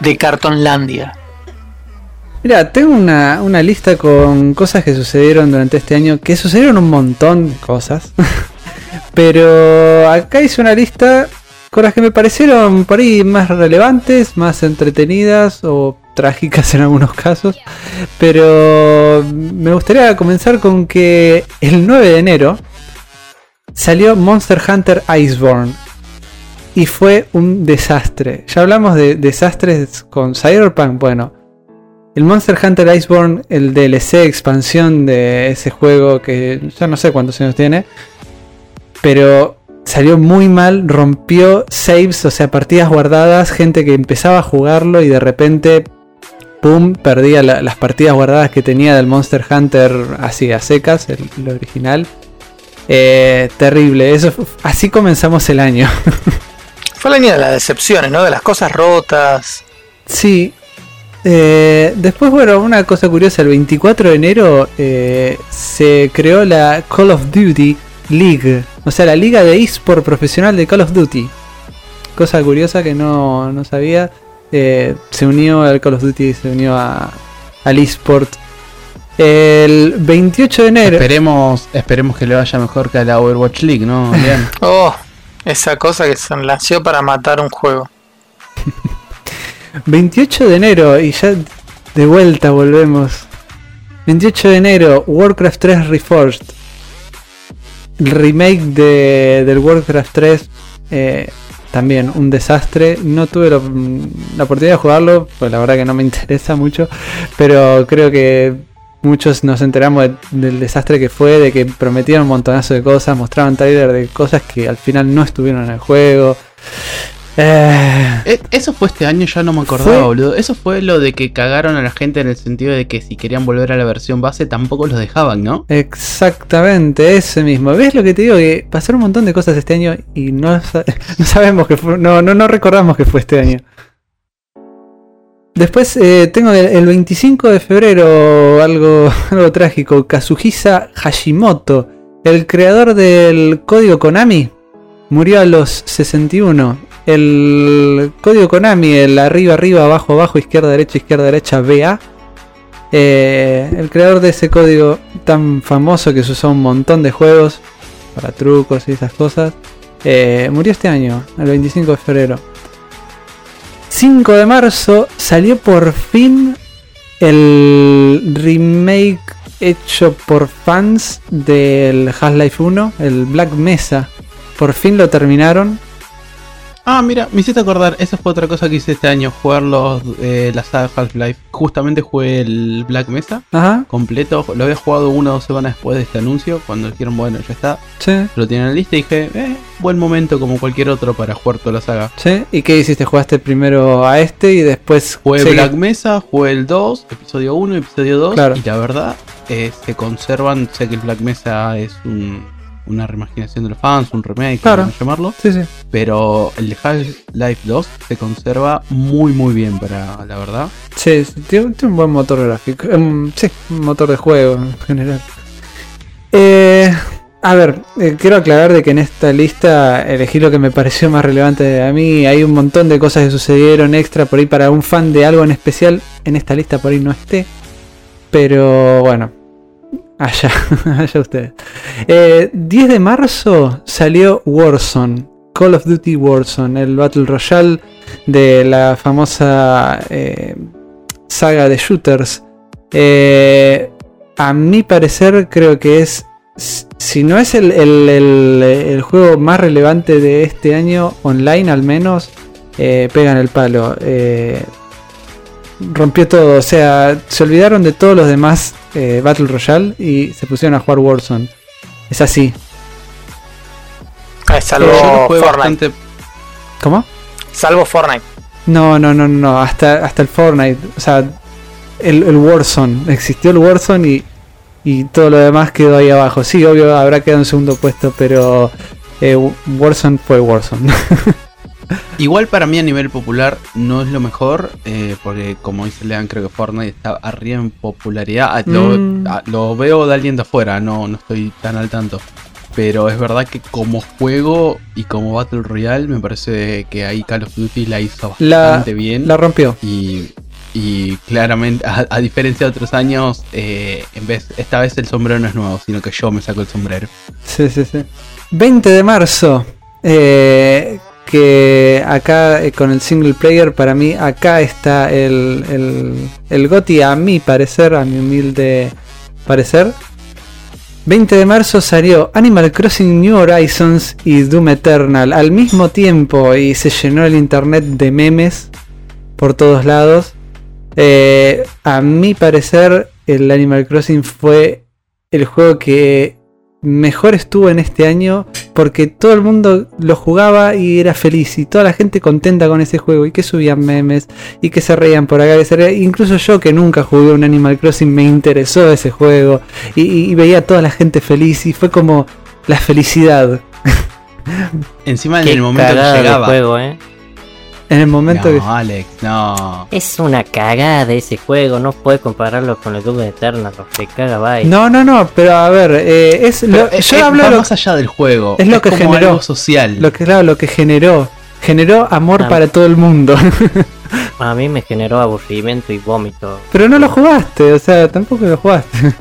de Cartonlandia? Mira, tengo una, una lista con cosas que sucedieron durante este año, que sucedieron un montón de cosas. Pero acá hice una lista con las que me parecieron por ahí más relevantes, más entretenidas o trágicas en algunos casos. Pero me gustaría comenzar con que el 9 de enero salió Monster Hunter Iceborne. Y fue un desastre. Ya hablamos de desastres con Cyberpunk. Bueno, el Monster Hunter Iceborne, el DLC expansión de ese juego que ya no sé cuántos años tiene, pero salió muy mal, rompió saves, o sea, partidas guardadas, gente que empezaba a jugarlo y de repente, ¡pum!, perdía la- las partidas guardadas que tenía del Monster Hunter así a secas, el, el original. Eh, terrible, eso, así comenzamos el año. Fue el año de las decepciones, ¿no? De las cosas rotas. Sí. Eh, después, bueno, una cosa curiosa, el 24 de enero eh, se creó la Call of Duty League, o sea, la liga de eSport profesional de Call of Duty. Cosa curiosa que no, no sabía. Eh, se unió al Call of Duty, se unió a, al eSport. El 28 de enero. Esperemos, esperemos que le vaya mejor que a la Overwatch League, ¿no? Oh, esa cosa que se nació para matar un juego. 28 de enero y ya de vuelta volvemos. 28 de enero, Warcraft 3 Reforged. El remake de, del Warcraft 3. eh, también un desastre. No tuve la, oportunidad de jugarlo, pues la verdad que no me interesa mucho. Pero creo que muchos nos enteramos de- del desastre que fue, de que prometían un montonazo de cosas, mostraban trailer de cosas que al final no estuvieron en el juego. Eh, Eh, Eso fue este año, ya no me acordaba, Fue- boludo. Eso fue lo de que cagaron a la gente en el sentido de que si querían volver a la versión base tampoco los dejaban, ¿no? Exactamente, ese mismo. ¿Ves lo que te digo? Que pasaron un montón de cosas este año y no, sa- no sabemos que fue, no, no, no recordamos que fue este año. Después eh, tengo el, el 25 de febrero algo, algo trágico. Kazuhisa Hashimoto, el creador del código Konami, murió a los 61. El código Konami, el arriba, arriba, abajo, abajo, izquierda, derecha, izquierda, derecha, BA. Eh, el creador de ese código tan famoso que se usó un montón de juegos para trucos y esas cosas, eh, murió este año, el 25 de febrero. 5 de marzo salió por fin el remake hecho por fans del Half-Life 1, el Black Mesa. Por fin lo terminaron. Ah, mira, me hiciste acordar, esa fue otra cosa que hice este año, jugar los, eh, la saga Half-Life. Justamente jugué el Black Mesa Ajá, completo, lo había jugado una o dos semanas después de este anuncio, cuando dijeron, bueno, ya está, sí, lo tienen en la lista y dije, eh, buen momento como cualquier otro para jugar toda la saga. sí. ¿Y qué hiciste? ¿Jugaste primero a este y después Jugué seguí- Black Mesa, jugué el 2, episodio 1, episodio 2, Claro. y la verdad eh, se conservan, sé que el Black Mesa es un- una reimaginación de los fans, un remake, Claro. como llamarlo, Sí, sí. pero el Half-Life 2 se conserva muy muy bien para la verdad. Sí, tiene un buen motor gráfico. Em, sí, un motor de juego en general. Eh, a ver, eh, quiero aclarar de que en esta lista elegí lo que me pareció más relevante a mí. Hay un montón de cosas que sucedieron extra por ahí para un fan de algo en especial. En esta lista por ahí no esté. Pero bueno, allá, allá ustedes. Eh, 10 de marzo salió Warzone. Call of Duty Warzone, el Battle Royale de la famosa eh, saga de shooters. Eh, a mi parecer creo que es, si no es el, el- el- juego más relevante de este año, online al menos, eh, pegan el palo. Eh, rompió todo, o sea, se olvidaron de todos los demás eh, Battle Royale y se pusieron a jugar Warzone. Es así. Eh, salvo Fortnite. bastante. ¿Cómo? Salvo Fortnite. No, no, no, no, hasta, hasta el Fortnite. O sea, el, el Warzone. Existió el Warzone y, y todo lo demás quedó ahí abajo. Sí, obvio, habrá quedado en segundo puesto, pero eh, Warzone fue Warzone. Igual para mí a nivel popular no es lo mejor, eh, porque como dice Lean, creo que Fortnite está arriba en popularidad. Ah, Lo, Mm. ah, lo veo de alguien de afuera, no, no estoy tan al tanto. Pero es verdad que como juego y como Battle Royale me parece que ahí Call of Duty la hizo La- bastante bien. La rompió. Y, y claramente, a, a diferencia de otros años, eh, en vez, esta vez el sombrero no es nuevo, sino que yo me saco el sombrero. Sí, sí, sí. 20 de marzo. eh, que acá eh, con el single player, para mí, acá está el, el, el GOTY, a mi parecer, a mi humilde parecer. 20 de marzo salió Animal Crossing New Horizons y Doom Eternal al mismo tiempo y se llenó el internet de memes por todos lados. Eh, a mi parecer, el Animal Crossing fue el juego que mejor estuvo en este año porque todo el mundo lo jugaba y era feliz y toda la gente contenta con ese juego y que subían memes y que se reían por acá, que se reían. incluso yo que nunca jugué un Animal Crossing me interesó ese juego y, y- y veía a toda la gente feliz y fue como la felicidad Encima en Qué el momento que llegaba. juego, eh. En el momento no, que... Alex, no. Es una cagada ese juego, no puedes compararlo con el Doom Eternal, que caga bye. No, no, no, pero a ver, eh, es Pero, lo- eh, yo eh, hablo va lo, más allá del juego. es lo que como generó. algo social. lo que claro, lo que generó, generó amor Ah. para todo el mundo. A mí me generó aburrimiento y vómito. Pero no lo jugaste, o sea, tampoco lo jugaste.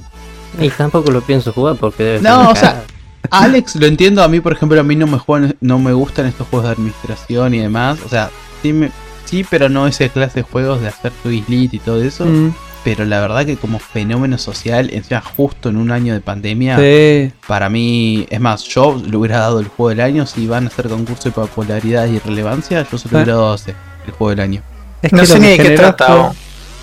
Y tampoco lo pienso jugar porque debe ser No, o sea. Alex, lo entiendo. A mí, por ejemplo, a mí no me juegan, no me gustan estos juegos de administración y demás. O sea, sí, me- sí, pero no esa clase de juegos de hacer tu islita y todo eso. Mm, Pero la verdad que como fenómeno social, encima justo en un año de pandemia, sí. para mí, es más, yo le hubiera dado el juego del año. Si van a hacer concurso de popularidad y relevancia, yo se lo hubiera dado a ese, el juego del año. Es No que sé lo ni de qué generó trata. fue- o-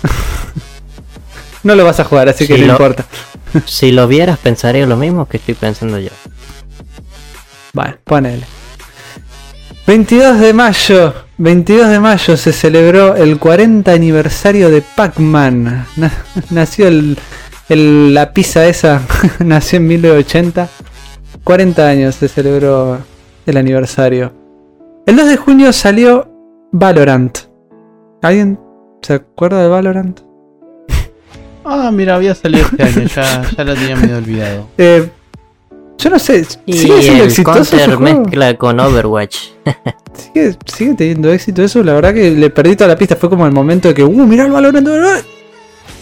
No lo vas a jugar, así que no lo- importa. Si lo vieras, pensaría lo mismo que estoy pensando yo. Bueno, ponele. 22 de mayo. 22 de mayo se celebró el 40 aniversario de Pac-Man. Na- nació el, el- la pizza esa. nació en 1980. 40 años se celebró el aniversario. El 2 de junio salió Valorant. ¿Alguien se acuerda de Valorant? Ah, mira, había salido este año, ya, ya lo tenía medio olvidado. Eh, yo no sé, Y ¿sigue siendo el exitoso ese Counter juego? mezcla con Overwatch. Sigue, sigue teniendo éxito eso, la verdad que le perdí toda la pista, fue como el momento de que, uh, mirá el Valorant, Valorant".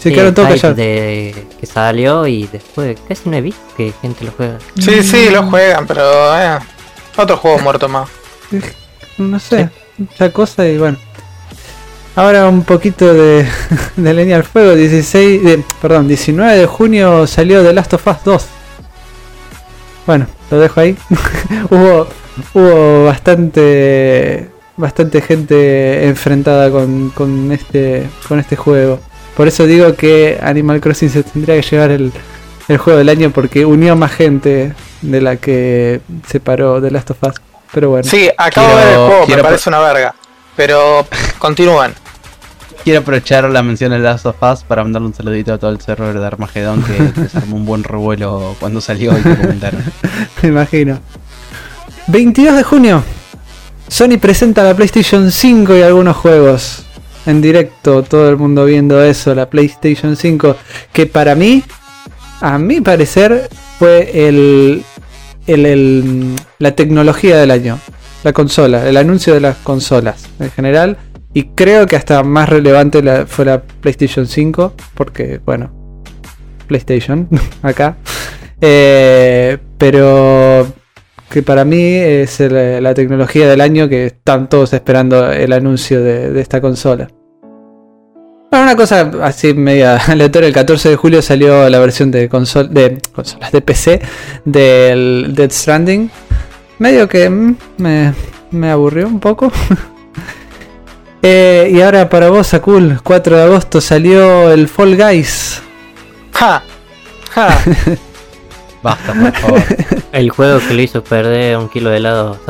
Se Sí, quedaron todos callados. de que salió y después casi no he visto que gente lo juega. Sí, sí, lo juegan, pero eh, otro juego muerto más. No sé, mucha cosa y bueno. Ahora un poquito de, de leña al fuego, 16, de, perdón, 19 de junio salió The Last of Us 2. Bueno, lo dejo ahí. hubo hubo bastante bastante gente enfrentada con, con este con este juego. Por eso digo que Animal Crossing se tendría que llevar el, el juego del año porque unió más gente de la que separó The Last of Us. Pero bueno. Sí, acabo Quiero- de ver el juego, me parece una verga. Pero continúan. Quiero aprovechar la mención de Last of Us para mandarle un saludito a todo el server de Armagedón que, se armó un buen revuelo cuando salió y te comentaron. Me imagino. 22 de junio. Sony presenta la PlayStation 5 y algunos juegos. En directo, todo el mundo viendo eso, la PlayStation 5. Que para mí, a mi parecer, fue el, el- el- la tecnología del año. La consola, el anuncio de las consolas en general. Y creo que hasta más relevante fue la PlayStation 5. Porque, bueno, PlayStation, acá. Eh, pero que para mí es la tecnología del año que están todos esperando el anuncio de, esta consola. Bueno, una cosa así media aleatoria, el 14 de julio salió la versión de, consol de consolas de PC del Dead Stranding. Medio que mm, me, me aburrió un poco. Eh, y ahora para vos, Akul, 4 de agosto salió el Fall Guys. Ja, ja. Basta, por favor. El juego que le hizo perder un kilo de helado.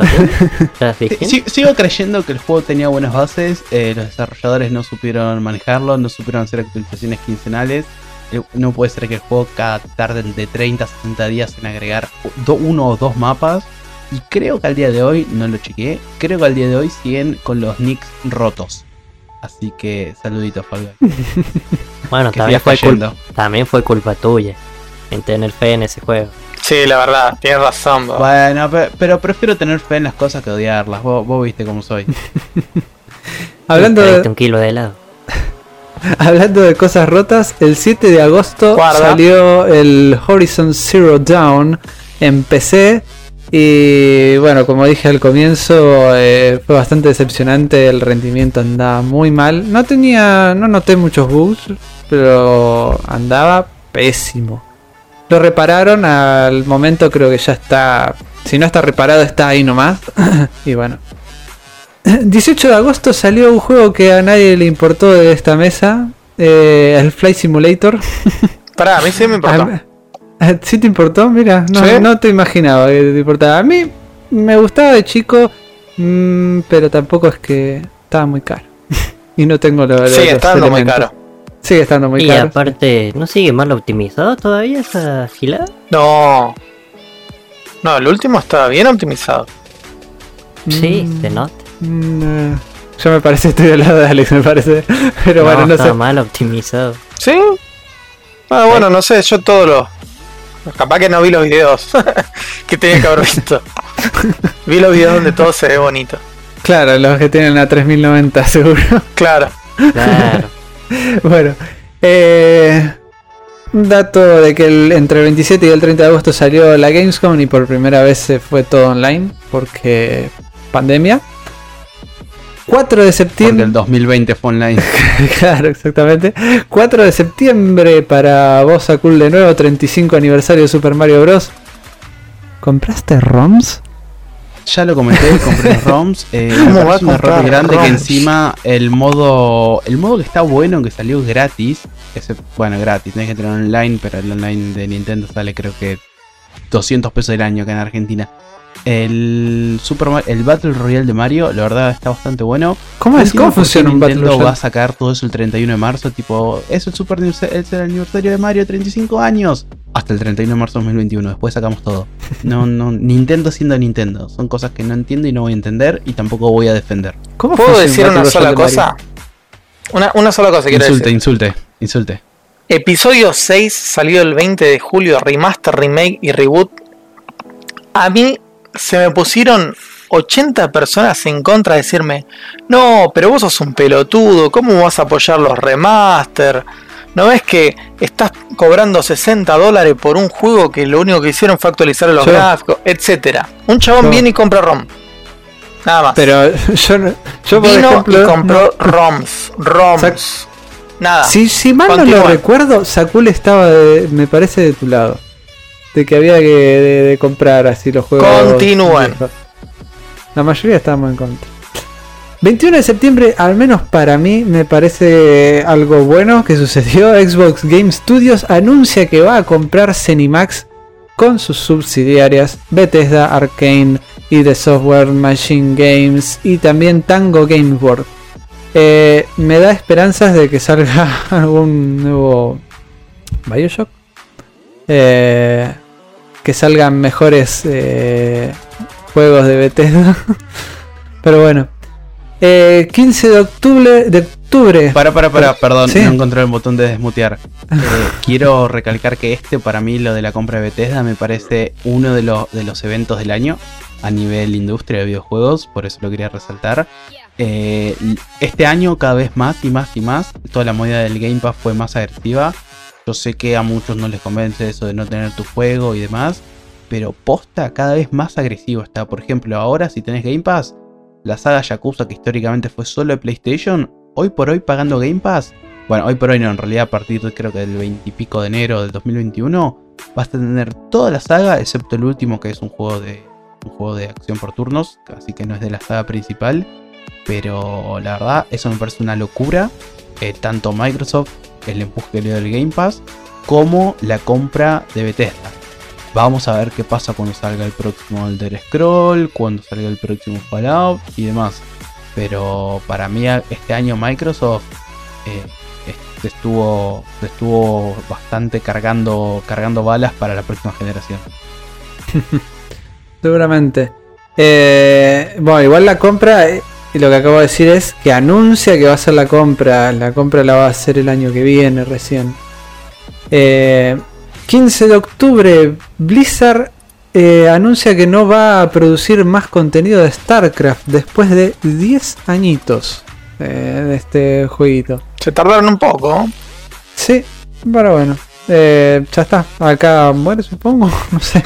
Sí, sigo creyendo que el juego tenía buenas bases, eh, los desarrolladores no supieron manejarlo, no supieron hacer actualizaciones quincenales. Eh, No puede ser que el juego cada tarde de 30 a 60 días en agregar do- uno o dos mapas. Y creo que al día de hoy, no lo chequeé, creo que al día de hoy siguen con los nicks rotos. Así que saluditos, Fall Guys. Bueno, también fue, culpa, también fue culpa tuya en tener fe en ese juego. Sí, la verdad, tienes razón. vos. Bueno, pe- pero prefiero tener fe en las cosas que odiarlas. Vos, vos viste cómo soy. Hablando de, un kilo de helado. Hablando de cosas rotas, el 7 de agosto Guarda. salió el Horizon Zero Dawn en PC. Y bueno, como dije al comienzo, eh, fue bastante decepcionante. El rendimiento andaba muy mal. No tenía, no noté muchos bugs, pero andaba pésimo. Lo repararon al momento, creo que ya está. Si no está reparado, está ahí nomás. y bueno, 18 de agosto salió un juego que a nadie le importó de esta mesa. eh, el Flight Simulator. Pará, a mí sí me importó. ¿Sí te importó? Mira, no, ¿Sí? no te imaginaba que te importaba. A mí me gustaba de chico, mm, pero tampoco es que estaba muy caro. y no tengo lo, lo- Sigue los estando muy elementos. caro. Sigue estando muy y caro. aparte, ¿no sigue mal optimizado todavía esa gilada? No. No, el último estaba bien optimizado. Sí, Mm, se nota. mm, eh, yo me parece, estoy al lado de Alex, me parece. Pero no, bueno, no estaba sé. mal optimizado. ¿Sí? Ah, bueno, no sé, yo todo lo. Capaz que no vi los videos que tenía que haber visto. vi los videos donde todo se ve bonito. Claro, los que tienen a 3090 seguro. Claro. Claro. Bueno, eh, un dato de que el- entre el 27 y el 30 de agosto salió la Gamescom y por primera vez se fue todo online porque pandemia. 4 de Porque septiembre. el 2020 fue online. claro, exactamente. 4 de septiembre para Bosa Cool de nuevo, 35 aniversario de Super Mario Bros. ¿Compraste ROMs? Ya lo comenté, compré los ROMs. Eh, ¿Cómo me va parece a un error comprar muy grande que encima el modo. El modo que está bueno, que salió gratis. ese- bueno, gratis, tenés que tener online, pero el online de Nintendo sale creo que 200 pesos el año acá en Argentina. El Super Mar- el Battle Royale de Mario, la verdad está bastante bueno. ¿Cómo es? ¿Cómo funciona un Battle Nintendo va a Royale? sacar todo eso el 31 de marzo, tipo, es el Super es el aniversario de Mario, 35 años. Hasta el 31 de marzo de 2021, después sacamos todo. No, no, Nintendo siendo Nintendo. Son cosas que no entiendo y no voy a entender y tampoco voy a defender. ¿Cómo ¿Puedo un decir una sola Royale de Mario? cosa? Una, una sola cosa quiero Insulte, decir. insulte, insulte. Episodio 6 salió el 20 de julio, remaster, remake y reboot. A mí se me pusieron 80 personas en contra de decirme, no, pero vos sos un pelotudo, ¿cómo vas a apoyar los remaster? ¿No ves que estás cobrando 60 dólares por un juego que lo único que hicieron fue actualizar los Yo- gráficos, etcétera? Un chabón viene y compra ROM. Nada más. Pero yo, no- yo por Vino ejemplo, y compró no- ROMs. ROMs. Sac- Nada. Si, si mal no lo recuerdo, Sakul estaba, de- me parece, de tu lado. De que había que de, de comprar así los juegos. Continúen. viejos. La mayoría estábamos en contra. 21 de septiembre, al menos para mí, me parece algo bueno que sucedió. Xbox Game Studios anuncia que va a comprar Cenimax con sus subsidiarias Bethesda, Arcane y The Software Machine Games y también Tango Games World. Eh, me da esperanzas de que salga algún nuevo Bioshock. Eh, que salgan mejores eh, juegos de Bethesda. Pero bueno. Eh, 15 de octubre. De octubre. Para, para, para, perdón, Sí. no encontré el botón de desmutear. Eh, quiero recalcar que este, para mí, lo de la compra de Bethesda, me parece uno de los, de los eventos del año a nivel industria de videojuegos, por eso lo quería resaltar. Eh, este año, cada vez más y más y más, toda la movida del Game Pass fue más agresiva. Yo sé que a muchos no les convence eso de no tener tu juego y demás, pero posta cada vez más agresivo está. Por ejemplo, ahora si tenés Game Pass, la saga Yakuza que históricamente fue solo de PlayStation, hoy por hoy pagando Game Pass, bueno, hoy por hoy no, en realidad a partir de, creo que del 20 y pico de enero del 2021, vas a tener toda la saga excepto el último que es un juego de un juego de acción por turnos, así que no es de la saga principal, pero la verdad eso me parece una locura, eh, tanto Microsoft, el empuje que el Game Pass, como la compra de Bethesda. Vamos a ver qué pasa cuando salga el próximo Elder Scroll, cuando salga el próximo Fallout y demás. Pero para mí este año Microsoft eh, se estuvo, estuvo bastante cargando, cargando balas para la próxima generación. Seguramente. Eh, bueno, igual la compra. Y lo que acabo de decir es que anuncia que va a ser la compra. La compra la va a hacer el año que viene recién. Eh, 15 de octubre, Blizzard eh, anuncia que no va a producir más contenido de StarCraft después de 10 añitos eh, de este jueguito. Se tardaron un poco. Sí, pero bueno. eh, ya está. Acá muere, supongo. No sé.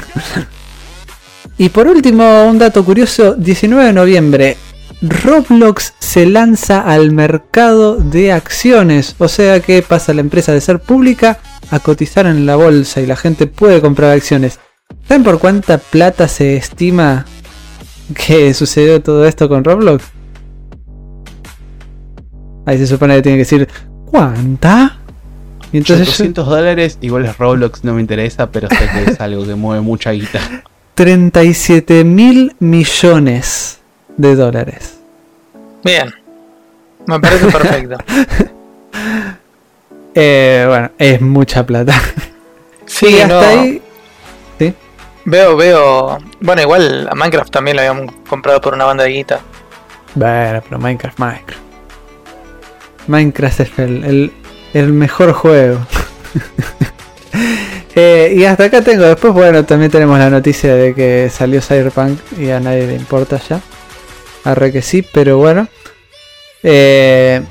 Y por último, un dato curioso. 19 de noviembre. Roblox se lanza al mercado de acciones. O sea que pasa la empresa de ser pública a cotizar en la bolsa y la gente puede comprar acciones. ¿Saben por cuánta plata se estima que sucedió todo esto con Roblox? Ahí se supone que tiene que decir ¿Cuánta? Y entonces yo- 800 dólares, igual es Roblox, no me interesa, pero sé que es algo que mueve mucha guita. 37 mil millones de dólares. Bien. Me parece perfecto. Eh, bueno, es mucha plata. Sí, y hasta no, ahí. ¿sí? Veo, veo. Bueno, igual a Minecraft también lo habían comprado por una banda de guita. Bueno, pero Minecraft, Minecraft. Minecraft es el, el- el mejor juego. Eh, y hasta acá tengo. Después, bueno, también tenemos la noticia de que salió Cyberpunk y a nadie le importa ya. Arre que sí, pero bueno. Eh,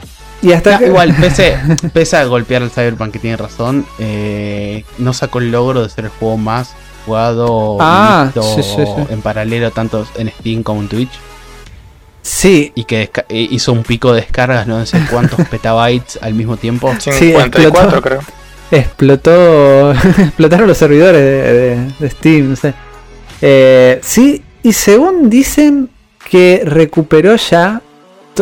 Y hasta No, igual, pese, pese a golpear al Cyberpunk, que tiene razón, eh, no sacó el logro de ser el juego más jugado Ah, visto sí, sí, sí. en paralelo tanto en Steam como en Twitch. Sí, Y que eh, hizo un pico de descargas, no sé cuántos petabytes al mismo tiempo. 54 explotó. creo. explotó explotaron los servidores de, de- de Steam, no sé. Eh, sí, y según dicen que recuperó ya,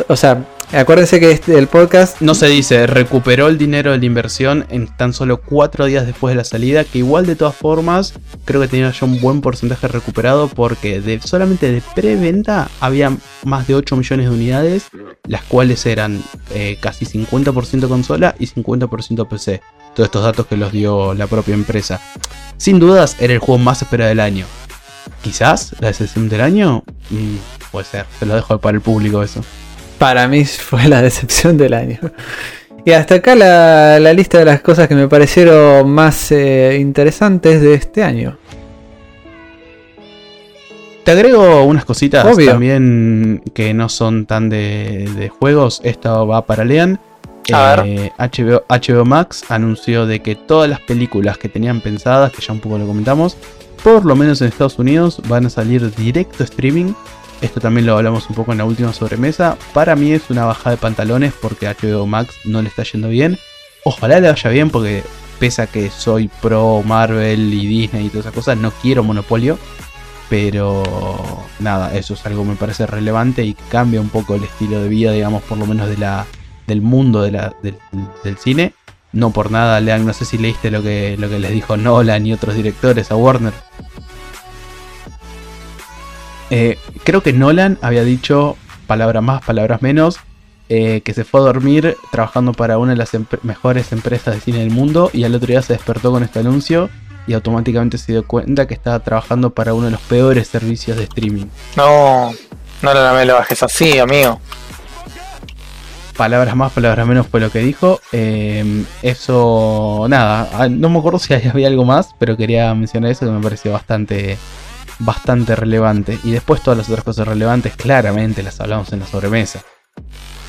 o sea, acuérdense que este, el podcast No se dice, recuperó el dinero de la inversión en tan solo cuatro días después de la salida, que igual de todas formas creo que tenía ya un buen porcentaje recuperado porque de, solamente de preventa había más de 8 millones de unidades, las cuales eran eh, casi 50% consola y 50% PC. Todos estos datos que los dio la propia empresa. Sin dudas era el juego más esperado del año. Quizás la decepción del año, Mm, puede ser, se lo dejo para el público eso. para mí fue la decepción del año. Y hasta acá la, la lista de las cosas que me parecieron más eh, interesantes de este año. Te agrego unas cositas Obvio. también que no son tan de, de juegos. Esto va para Lean. Eh, HBO, HBO Max anunció de que todas las películas que tenían pensadas, que ya un poco lo comentamos, por lo menos en Estados Unidos, van a salir directo streaming. Esto también lo hablamos un poco en la última sobremesa. Para mí es una bajada de pantalones porque a HBO Max no le está yendo bien. Ojalá le vaya bien porque pese a que soy pro Marvel y Disney y todas esas cosas, no quiero monopolio. Pero nada, eso es algo que me parece relevante y cambia un poco el estilo de vida, digamos, por lo menos de la, del mundo del, del cine. No por nada, Lean, no sé si leíste lo que, lo que les dijo Nolan y otros directores a Warner. Eh, creo que Nolan había dicho, palabras más, palabras menos, eh, que se fue a dormir trabajando para una de las mejores empresas de cine del mundo y al otro día se despertó con este anuncio y automáticamente se dio cuenta que estaba trabajando para uno de los peores servicios de streaming. No, no no me lo bajes así, amigo. Palabras más, palabras menos fue lo que dijo. Eh, eso, nada, ah, no me acuerdo si había algo más, pero quería mencionar eso que me pareció bastante, bastante relevante. Y después todas las otras cosas relevantes, claramente las hablamos en la sobremesa.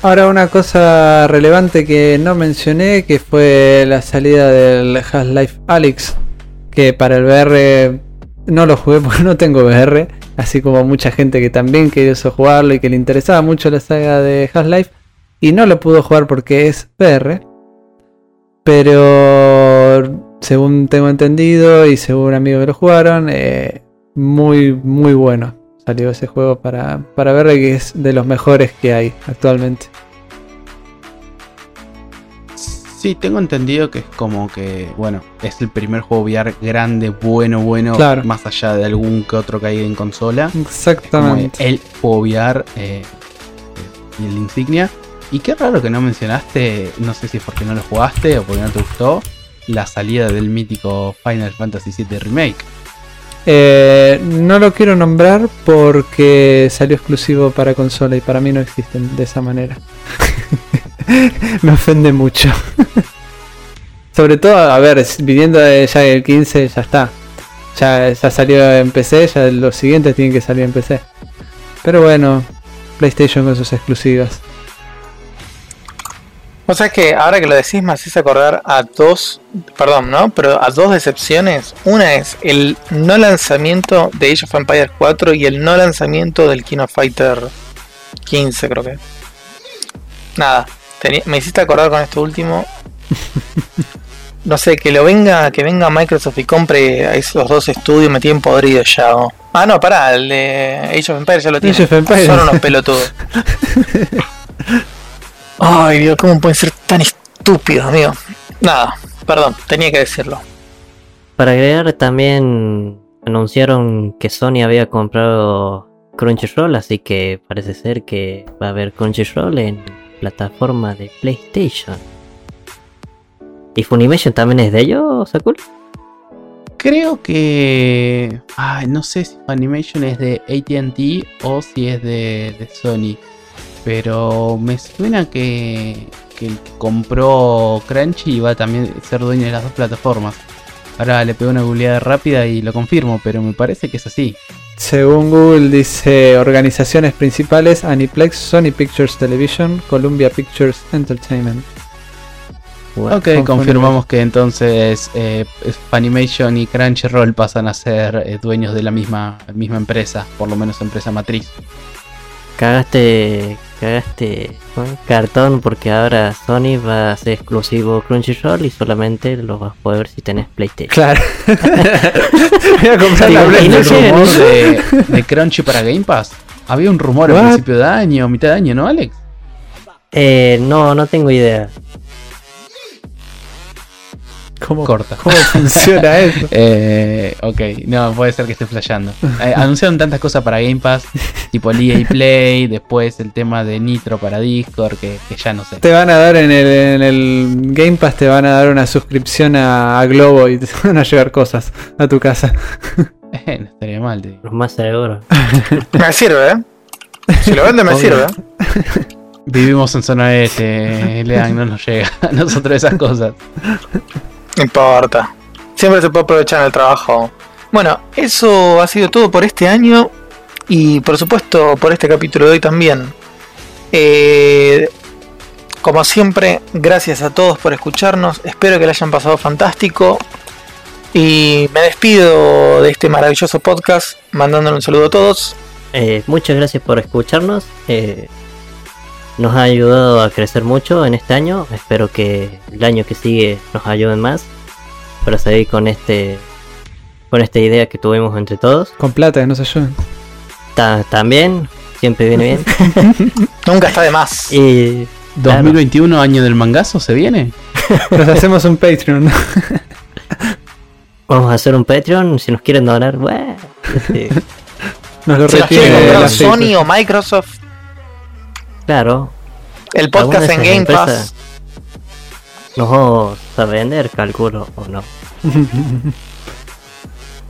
Ahora una cosa relevante que no mencioné, que fue la salida del Half-Life Alyx, que para el VR no lo jugué porque no tengo VR, así como mucha gente que también quiso jugarlo y que le interesaba mucho la saga de Half-Life, y no lo pudo jugar porque es VR. Pero según tengo entendido y según amigos que lo jugaron, eh, muy, muy bueno. Salió ese juego para, para VR que es de los mejores que hay actualmente. Sí, tengo entendido que es como que, bueno, es el primer juego VR grande, bueno, bueno, Claro. más allá de algún que otro que hay en consola. Exactamente. el juego VR eh, y el insignia. Y qué raro que no mencionaste, no sé si es porque no lo jugaste o porque no te gustó, la salida del mítico Final Fantasy VII Remake. Eh, no lo quiero nombrar porque salió exclusivo para consola y para mí no existen de esa manera. Me ofende mucho. Sobre todo, a ver, viniendo de ya el 15 ya está. Ya, ya salió en PC, ya los siguientes tienen que salir en PC. Pero bueno, PlayStation con sus exclusivas. O sea que ahora que lo decís me haces acordar a dos, perdón, ¿no? Pero a dos decepciones. Una es el no lanzamiento de Age of Empires 4 y el no lanzamiento del King of Fighter 15, creo que. Nada, me hiciste acordar con esto último. No sé, que lo venga, que venga Microsoft y compre a esos dos estudios me tienen podrido ya. Ah, no, pará, el de Age of Empires ya lo tiene. Age of Empires. Son unos pelotudos. Ay, Dios, ¿cómo pueden ser tan estúpidos, amigo? Nada, perdón, tenía que decirlo. Para agregar también anunciaron que Sony había comprado Crunchyroll, así que parece ser que va a haber Crunchyroll en plataforma de PlayStation. ¿Y Funimation también es de ellos, Sakura? Creo que. Ay, no sé si Animation es de ATT o si es de, de Sony. Pero me suena que, que el que compró Crunchy va a también ser dueño de las dos plataformas. Ahora le pego una googleada rápida y lo confirmo, pero me parece que es así. Según Google dice organizaciones principales Aniplex, Sony Pictures Television, Columbia Pictures Entertainment. Bueno, Ok, confirmamos que entonces eh, Funimation y Crunchyroll pasan a ser eh, dueños de la misma, misma empresa, por lo menos empresa matriz. Cagaste, cagaste cartón porque ahora Sony va a ser exclusivo Crunchyroll y solamente lo vas a poder ver si tenés PlayStation. Claro. Voy a comprar Sí, la y Play. no ¿El llega rumor ni- de, de Crunchy para Game Pass? Había un rumor a principio de año, mitad de año, ¿no, Alex? Eh, no, no tengo idea. ¿Cómo, Corta. ¿Cómo funciona eso? Eh, ok, no, puede ser que esté flasheando. Eh, anunciaron tantas cosas para Game Pass, tipo el EA Play, después el tema de Nitro para Discord, que, que ya no sé. Te van a dar en el, en el Game Pass, te van a dar una suscripción a, a Globo y te van a llegar cosas a tu casa. Eh, no estaría mal, digo. Los más seguros. Me sirve, ¿eh? Si lo vende, me Obvio. sirve. Vivimos en zona este, Lean, no nos llega a nosotros esas cosas. No importa. Siempre se puede aprovechar el trabajo. Bueno, eso ha sido todo por este año. Y por supuesto por este capítulo de hoy también. Eh, como siempre, gracias a todos por escucharnos. Espero que le hayan pasado fantástico. Y me despido de este maravilloso podcast mandándole un saludo a todos. Eh, muchas gracias por escucharnos. eh, nos ha ayudado a crecer mucho en este año. Espero que el año que sigue nos ayuden más para seguir con este con esta idea que tuvimos entre todos. Con plata, que no se ayuden. Ta- también siempre viene bien. Nunca está de más. y claro, 2021, año del mangazo, ¿se viene? Nos hacemos un Patreon. vamos a hacer un Patreon. Si nos quieren donar, bueno, este, Nos lo Si nos retiene quiere de comprar Sony o Microsoft, claro, el podcast en Game Pass. nos vamos a vender, calculo o no.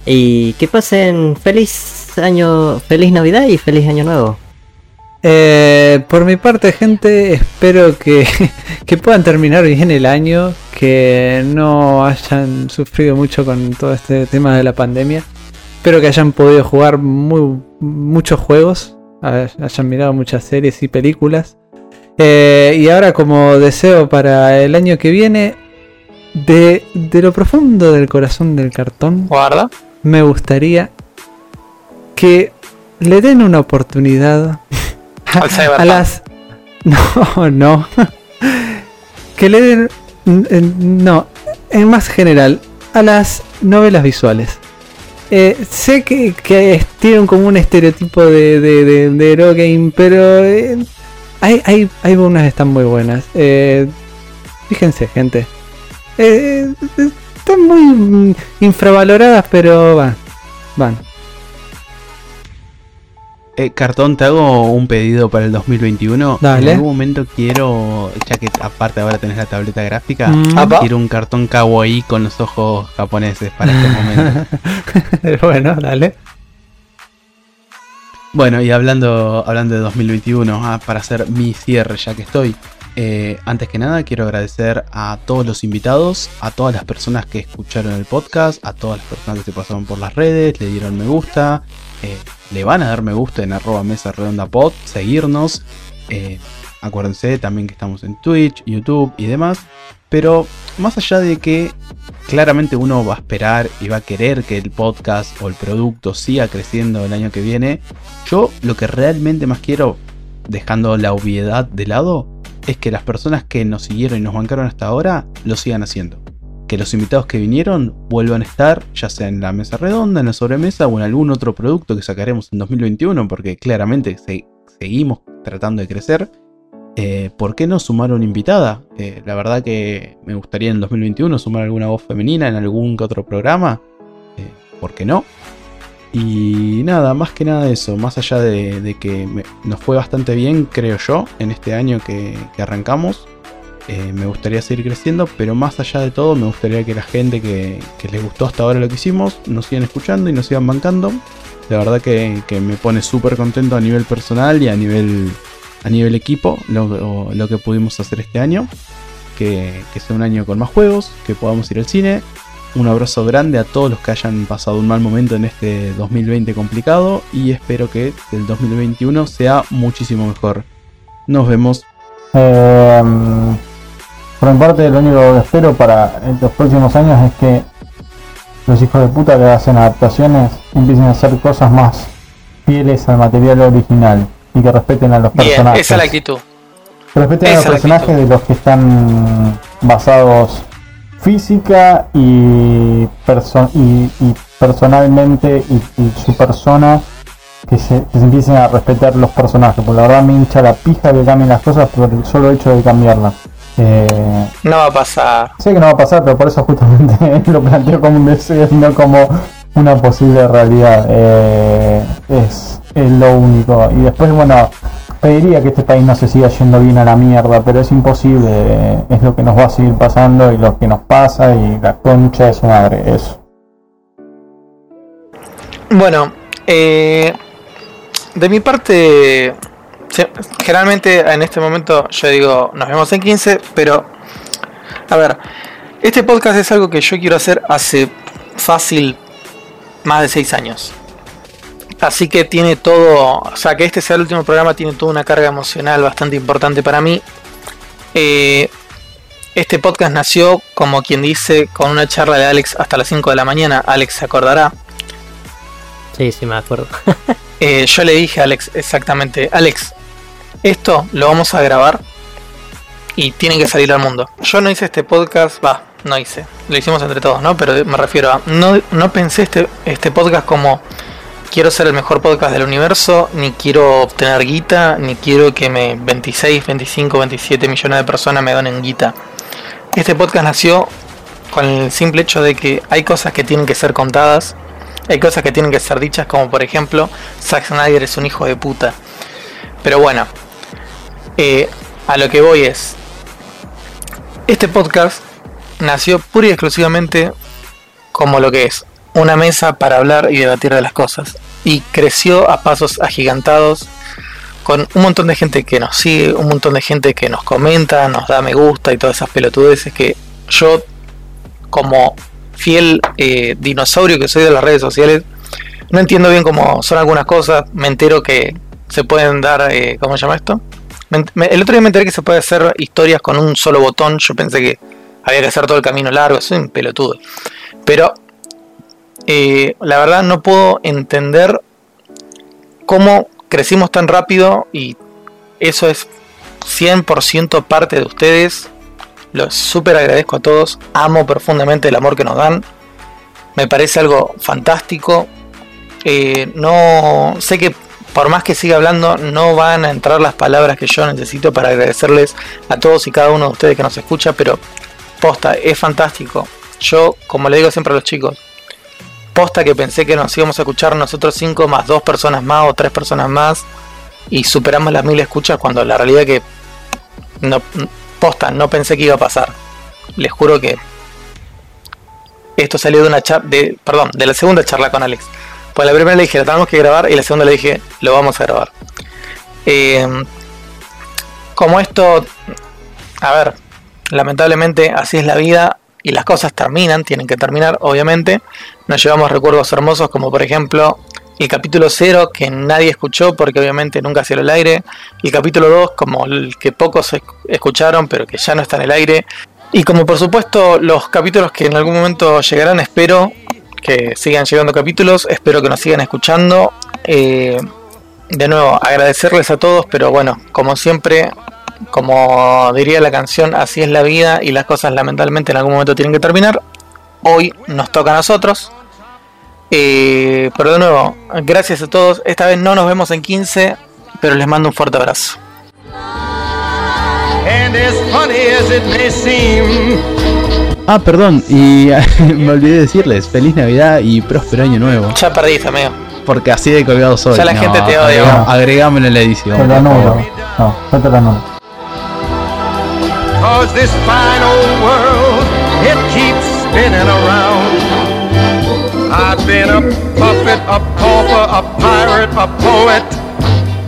Y que pasen feliz año, feliz Navidad y feliz año nuevo. Eh, por mi parte, gente, espero que, que puedan terminar bien el año, que no hayan sufrido mucho con todo este tema de la pandemia. Espero que hayan podido jugar muy, muchos juegos, hayan mirado muchas series y películas. Eh, y ahora como deseo para el año que viene, de, de lo profundo del corazón del cartón, Guarda. me gustaría que le den una oportunidad a las no no que le den no en más general a las novelas visuales Eh, sé que, tienen como un estereotipo de, de, de, hero game pero eh, hay, hay, hay unas que están muy buenas. Eh, fíjense gente. Están muy mm, infravaloradas pero van van Eh, Cartón, te hago un pedido para el 2021. Dale. En algún momento quiero, ya que aparte ahora tenés la tableta gráfica, Mm. Quiero un cartón kawaii con los ojos japoneses para este momento. bueno dale Bueno, y hablando, hablando de 2021, ah, para hacer mi cierre ya que estoy, eh, antes que nada quiero agradecer a todos los invitados, a todas las personas que escucharon el podcast, a todas las personas que se pasaron por las redes, le dieron me gusta, eh, le van a dar me gusta en arroba mesa redonda pod, seguirnos. eh, acuérdense también que estamos en Twitch, YouTube y demás. Pero más allá de que claramente uno va a esperar y va a querer que el podcast o el producto siga creciendo el año que viene, yo lo que realmente más quiero, dejando la obviedad de lado, es que las personas que nos siguieron y nos bancaron hasta ahora lo sigan haciendo. Que los invitados que vinieron vuelvan a estar, ya sea en la mesa redonda, en la sobremesa o en algún otro producto que sacaremos en 2021, porque claramente se- seguimos tratando de crecer. Eh, ¿Por qué no sumar una invitada? Eh, la verdad que me gustaría en 2021 sumar alguna voz femenina en algún que otro programa. Eh, ¿Por qué no? Y nada, más que nada eso, más allá de, que nos fue bastante bien, creo yo, en este año que arrancamos. Eh, me gustaría seguir creciendo, pero más allá de todo, me gustaría que la gente que, les gustó hasta ahora lo que hicimos, nos sigan escuchando y nos sigan bancando. La verdad que, que me pone súper contento a nivel personal y a nivel, a nivel equipo lo, lo que pudimos hacer este año. Que, que sea un año con más juegos, que podamos ir al cine Un abrazo grande a todos los que hayan pasado un mal momento en este 2020 complicado y espero que el 2021 sea muchísimo mejor. Nos vemos. Eh, por mi parte, lo único que espero para los próximos años es que los hijos de puta que hacen adaptaciones empiecen a hacer cosas más fieles al material original y que respeten a los Bien, personajes. esa es la actitud. Que respeten a los personajes actitud. de los que están basados física y, perso- y, y personalmente y, y su persona que se, que se empiecen a respetar los personajes, porque la verdad me hincha la pija que cambien las cosas por el solo hecho de cambiarlas. Eh, No va a pasar. sé que no va a pasar, pero por eso justamente lo planteo como un deseo y no como una posible realidad. Eh, es, es lo único. Y después, bueno, pediría que este país no se siga yendo bien a la mierda, pero es imposible. eh, es lo que nos va a seguir pasando y lo que nos pasa y la concha de su madre. Eso. Bueno, de mi parte, generalmente en este momento yo digo, nos vemos en 15, pero, a ver, este podcast es algo que yo quiero hacer hace fácil más de 6 años. Así que tiene todo, o sea, que este sea el último programa tiene toda una carga emocional bastante importante para mí. Eh, este podcast nació, como quien dice, con una charla de Alex hasta las 5 de la mañana. Alex se acordará. Sí, sí, me acuerdo. Eh, yo le dije a Alex exactamente, Alex, esto lo vamos a grabar y tiene que salir al mundo. Yo no hice este podcast, va, no hice, lo hicimos entre todos, ¿no? Pero me refiero a, no, no pensé este, este podcast como quiero ser el mejor podcast del universo, ni quiero obtener guita, ni quiero que me 26, 25, 27 millones de personas me donen guita. Este podcast nació con el simple hecho de que hay cosas que tienen que ser contadas, hay cosas que tienen que ser dichas, como por ejemplo, Zack Snyder es un hijo de puta. Pero bueno, a lo que voy es, este podcast nació pura y exclusivamente como lo que es, una mesa para hablar y debatir de las cosas. Y creció a pasos agigantados con un montón de gente que nos sigue, un montón de gente que nos comenta, nos da me gusta y todas esas pelotudeces que yo como fiel eh, dinosaurio que soy de las redes sociales, no entiendo bien cómo son algunas cosas, me entero que se pueden dar, eh, ¿cómo se llama esto? El otro día me enteré que se puede hacer historias con un solo botón, yo pensé que había que hacer todo el camino largo, soy un pelotudo. Pero eh, la verdad no puedo entender cómo crecimos tan rápido y eso es 100% parte de ustedes. Los súper agradezco a todos. Amo profundamente el amor que nos dan. Me parece algo fantástico. Eh, no sé que por más que siga hablando, no van a entrar las palabras que yo necesito para agradecerles a todos y cada uno de ustedes que nos escucha, pero posta, es fantástico. Yo, como le digo siempre a los chicos, posta que pensé que nos íbamos a escuchar nosotros cinco más dos personas más o tres personas más y superamos las mil escuchas cuando la realidad que no posta, no pensé que iba a pasar. Les juro que esto salió de una charla, de, perdón, de la segunda charla con Alex. Pues la primera le dije, la tenemos que grabar y la segunda le dije, lo vamos a grabar. Eh, como esto, a ver, lamentablemente así es la vida y las cosas terminan, tienen que terminar, obviamente. Nos llevamos recuerdos hermosos como por ejemplo el capítulo 0 que nadie escuchó porque obviamente nunca salió al aire. El capítulo 2 como el que pocos esc- escucharon pero que ya no está en el aire. Y como por supuesto los capítulos que en algún momento llegarán, espero que sigan llegando capítulos, espero que nos sigan escuchando. Eh, de nuevo, agradecerles a todos, pero bueno, como siempre, como diría la canción, así es la vida y las cosas lamentablemente en algún momento tienen que terminar. Hoy nos toca a nosotros. Eh, pero de nuevo, gracias a todos. Esta vez no nos vemos en 15, pero les mando un fuerte abrazo. Ah, perdón, y me olvidé decirles feliz Navidad y próspero año nuevo. Ya perdiste, amigo. Porque así de colgado soy. Ya la gente te odia. Agregámelo en la edición. Te favor. No, yo te anulo. cause this fine old world, it keeps spinning around. I've been a puppet, a pauper, a pirate, a poet,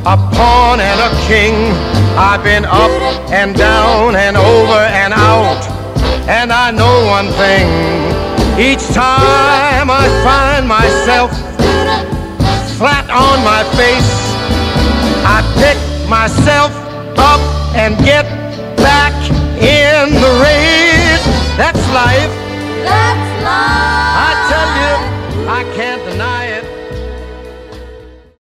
a pawn and a king. I've been up and down and over and out. And I know one thing each time I find myself flat on my face, I pick myself up and get back in the race. That's life. That's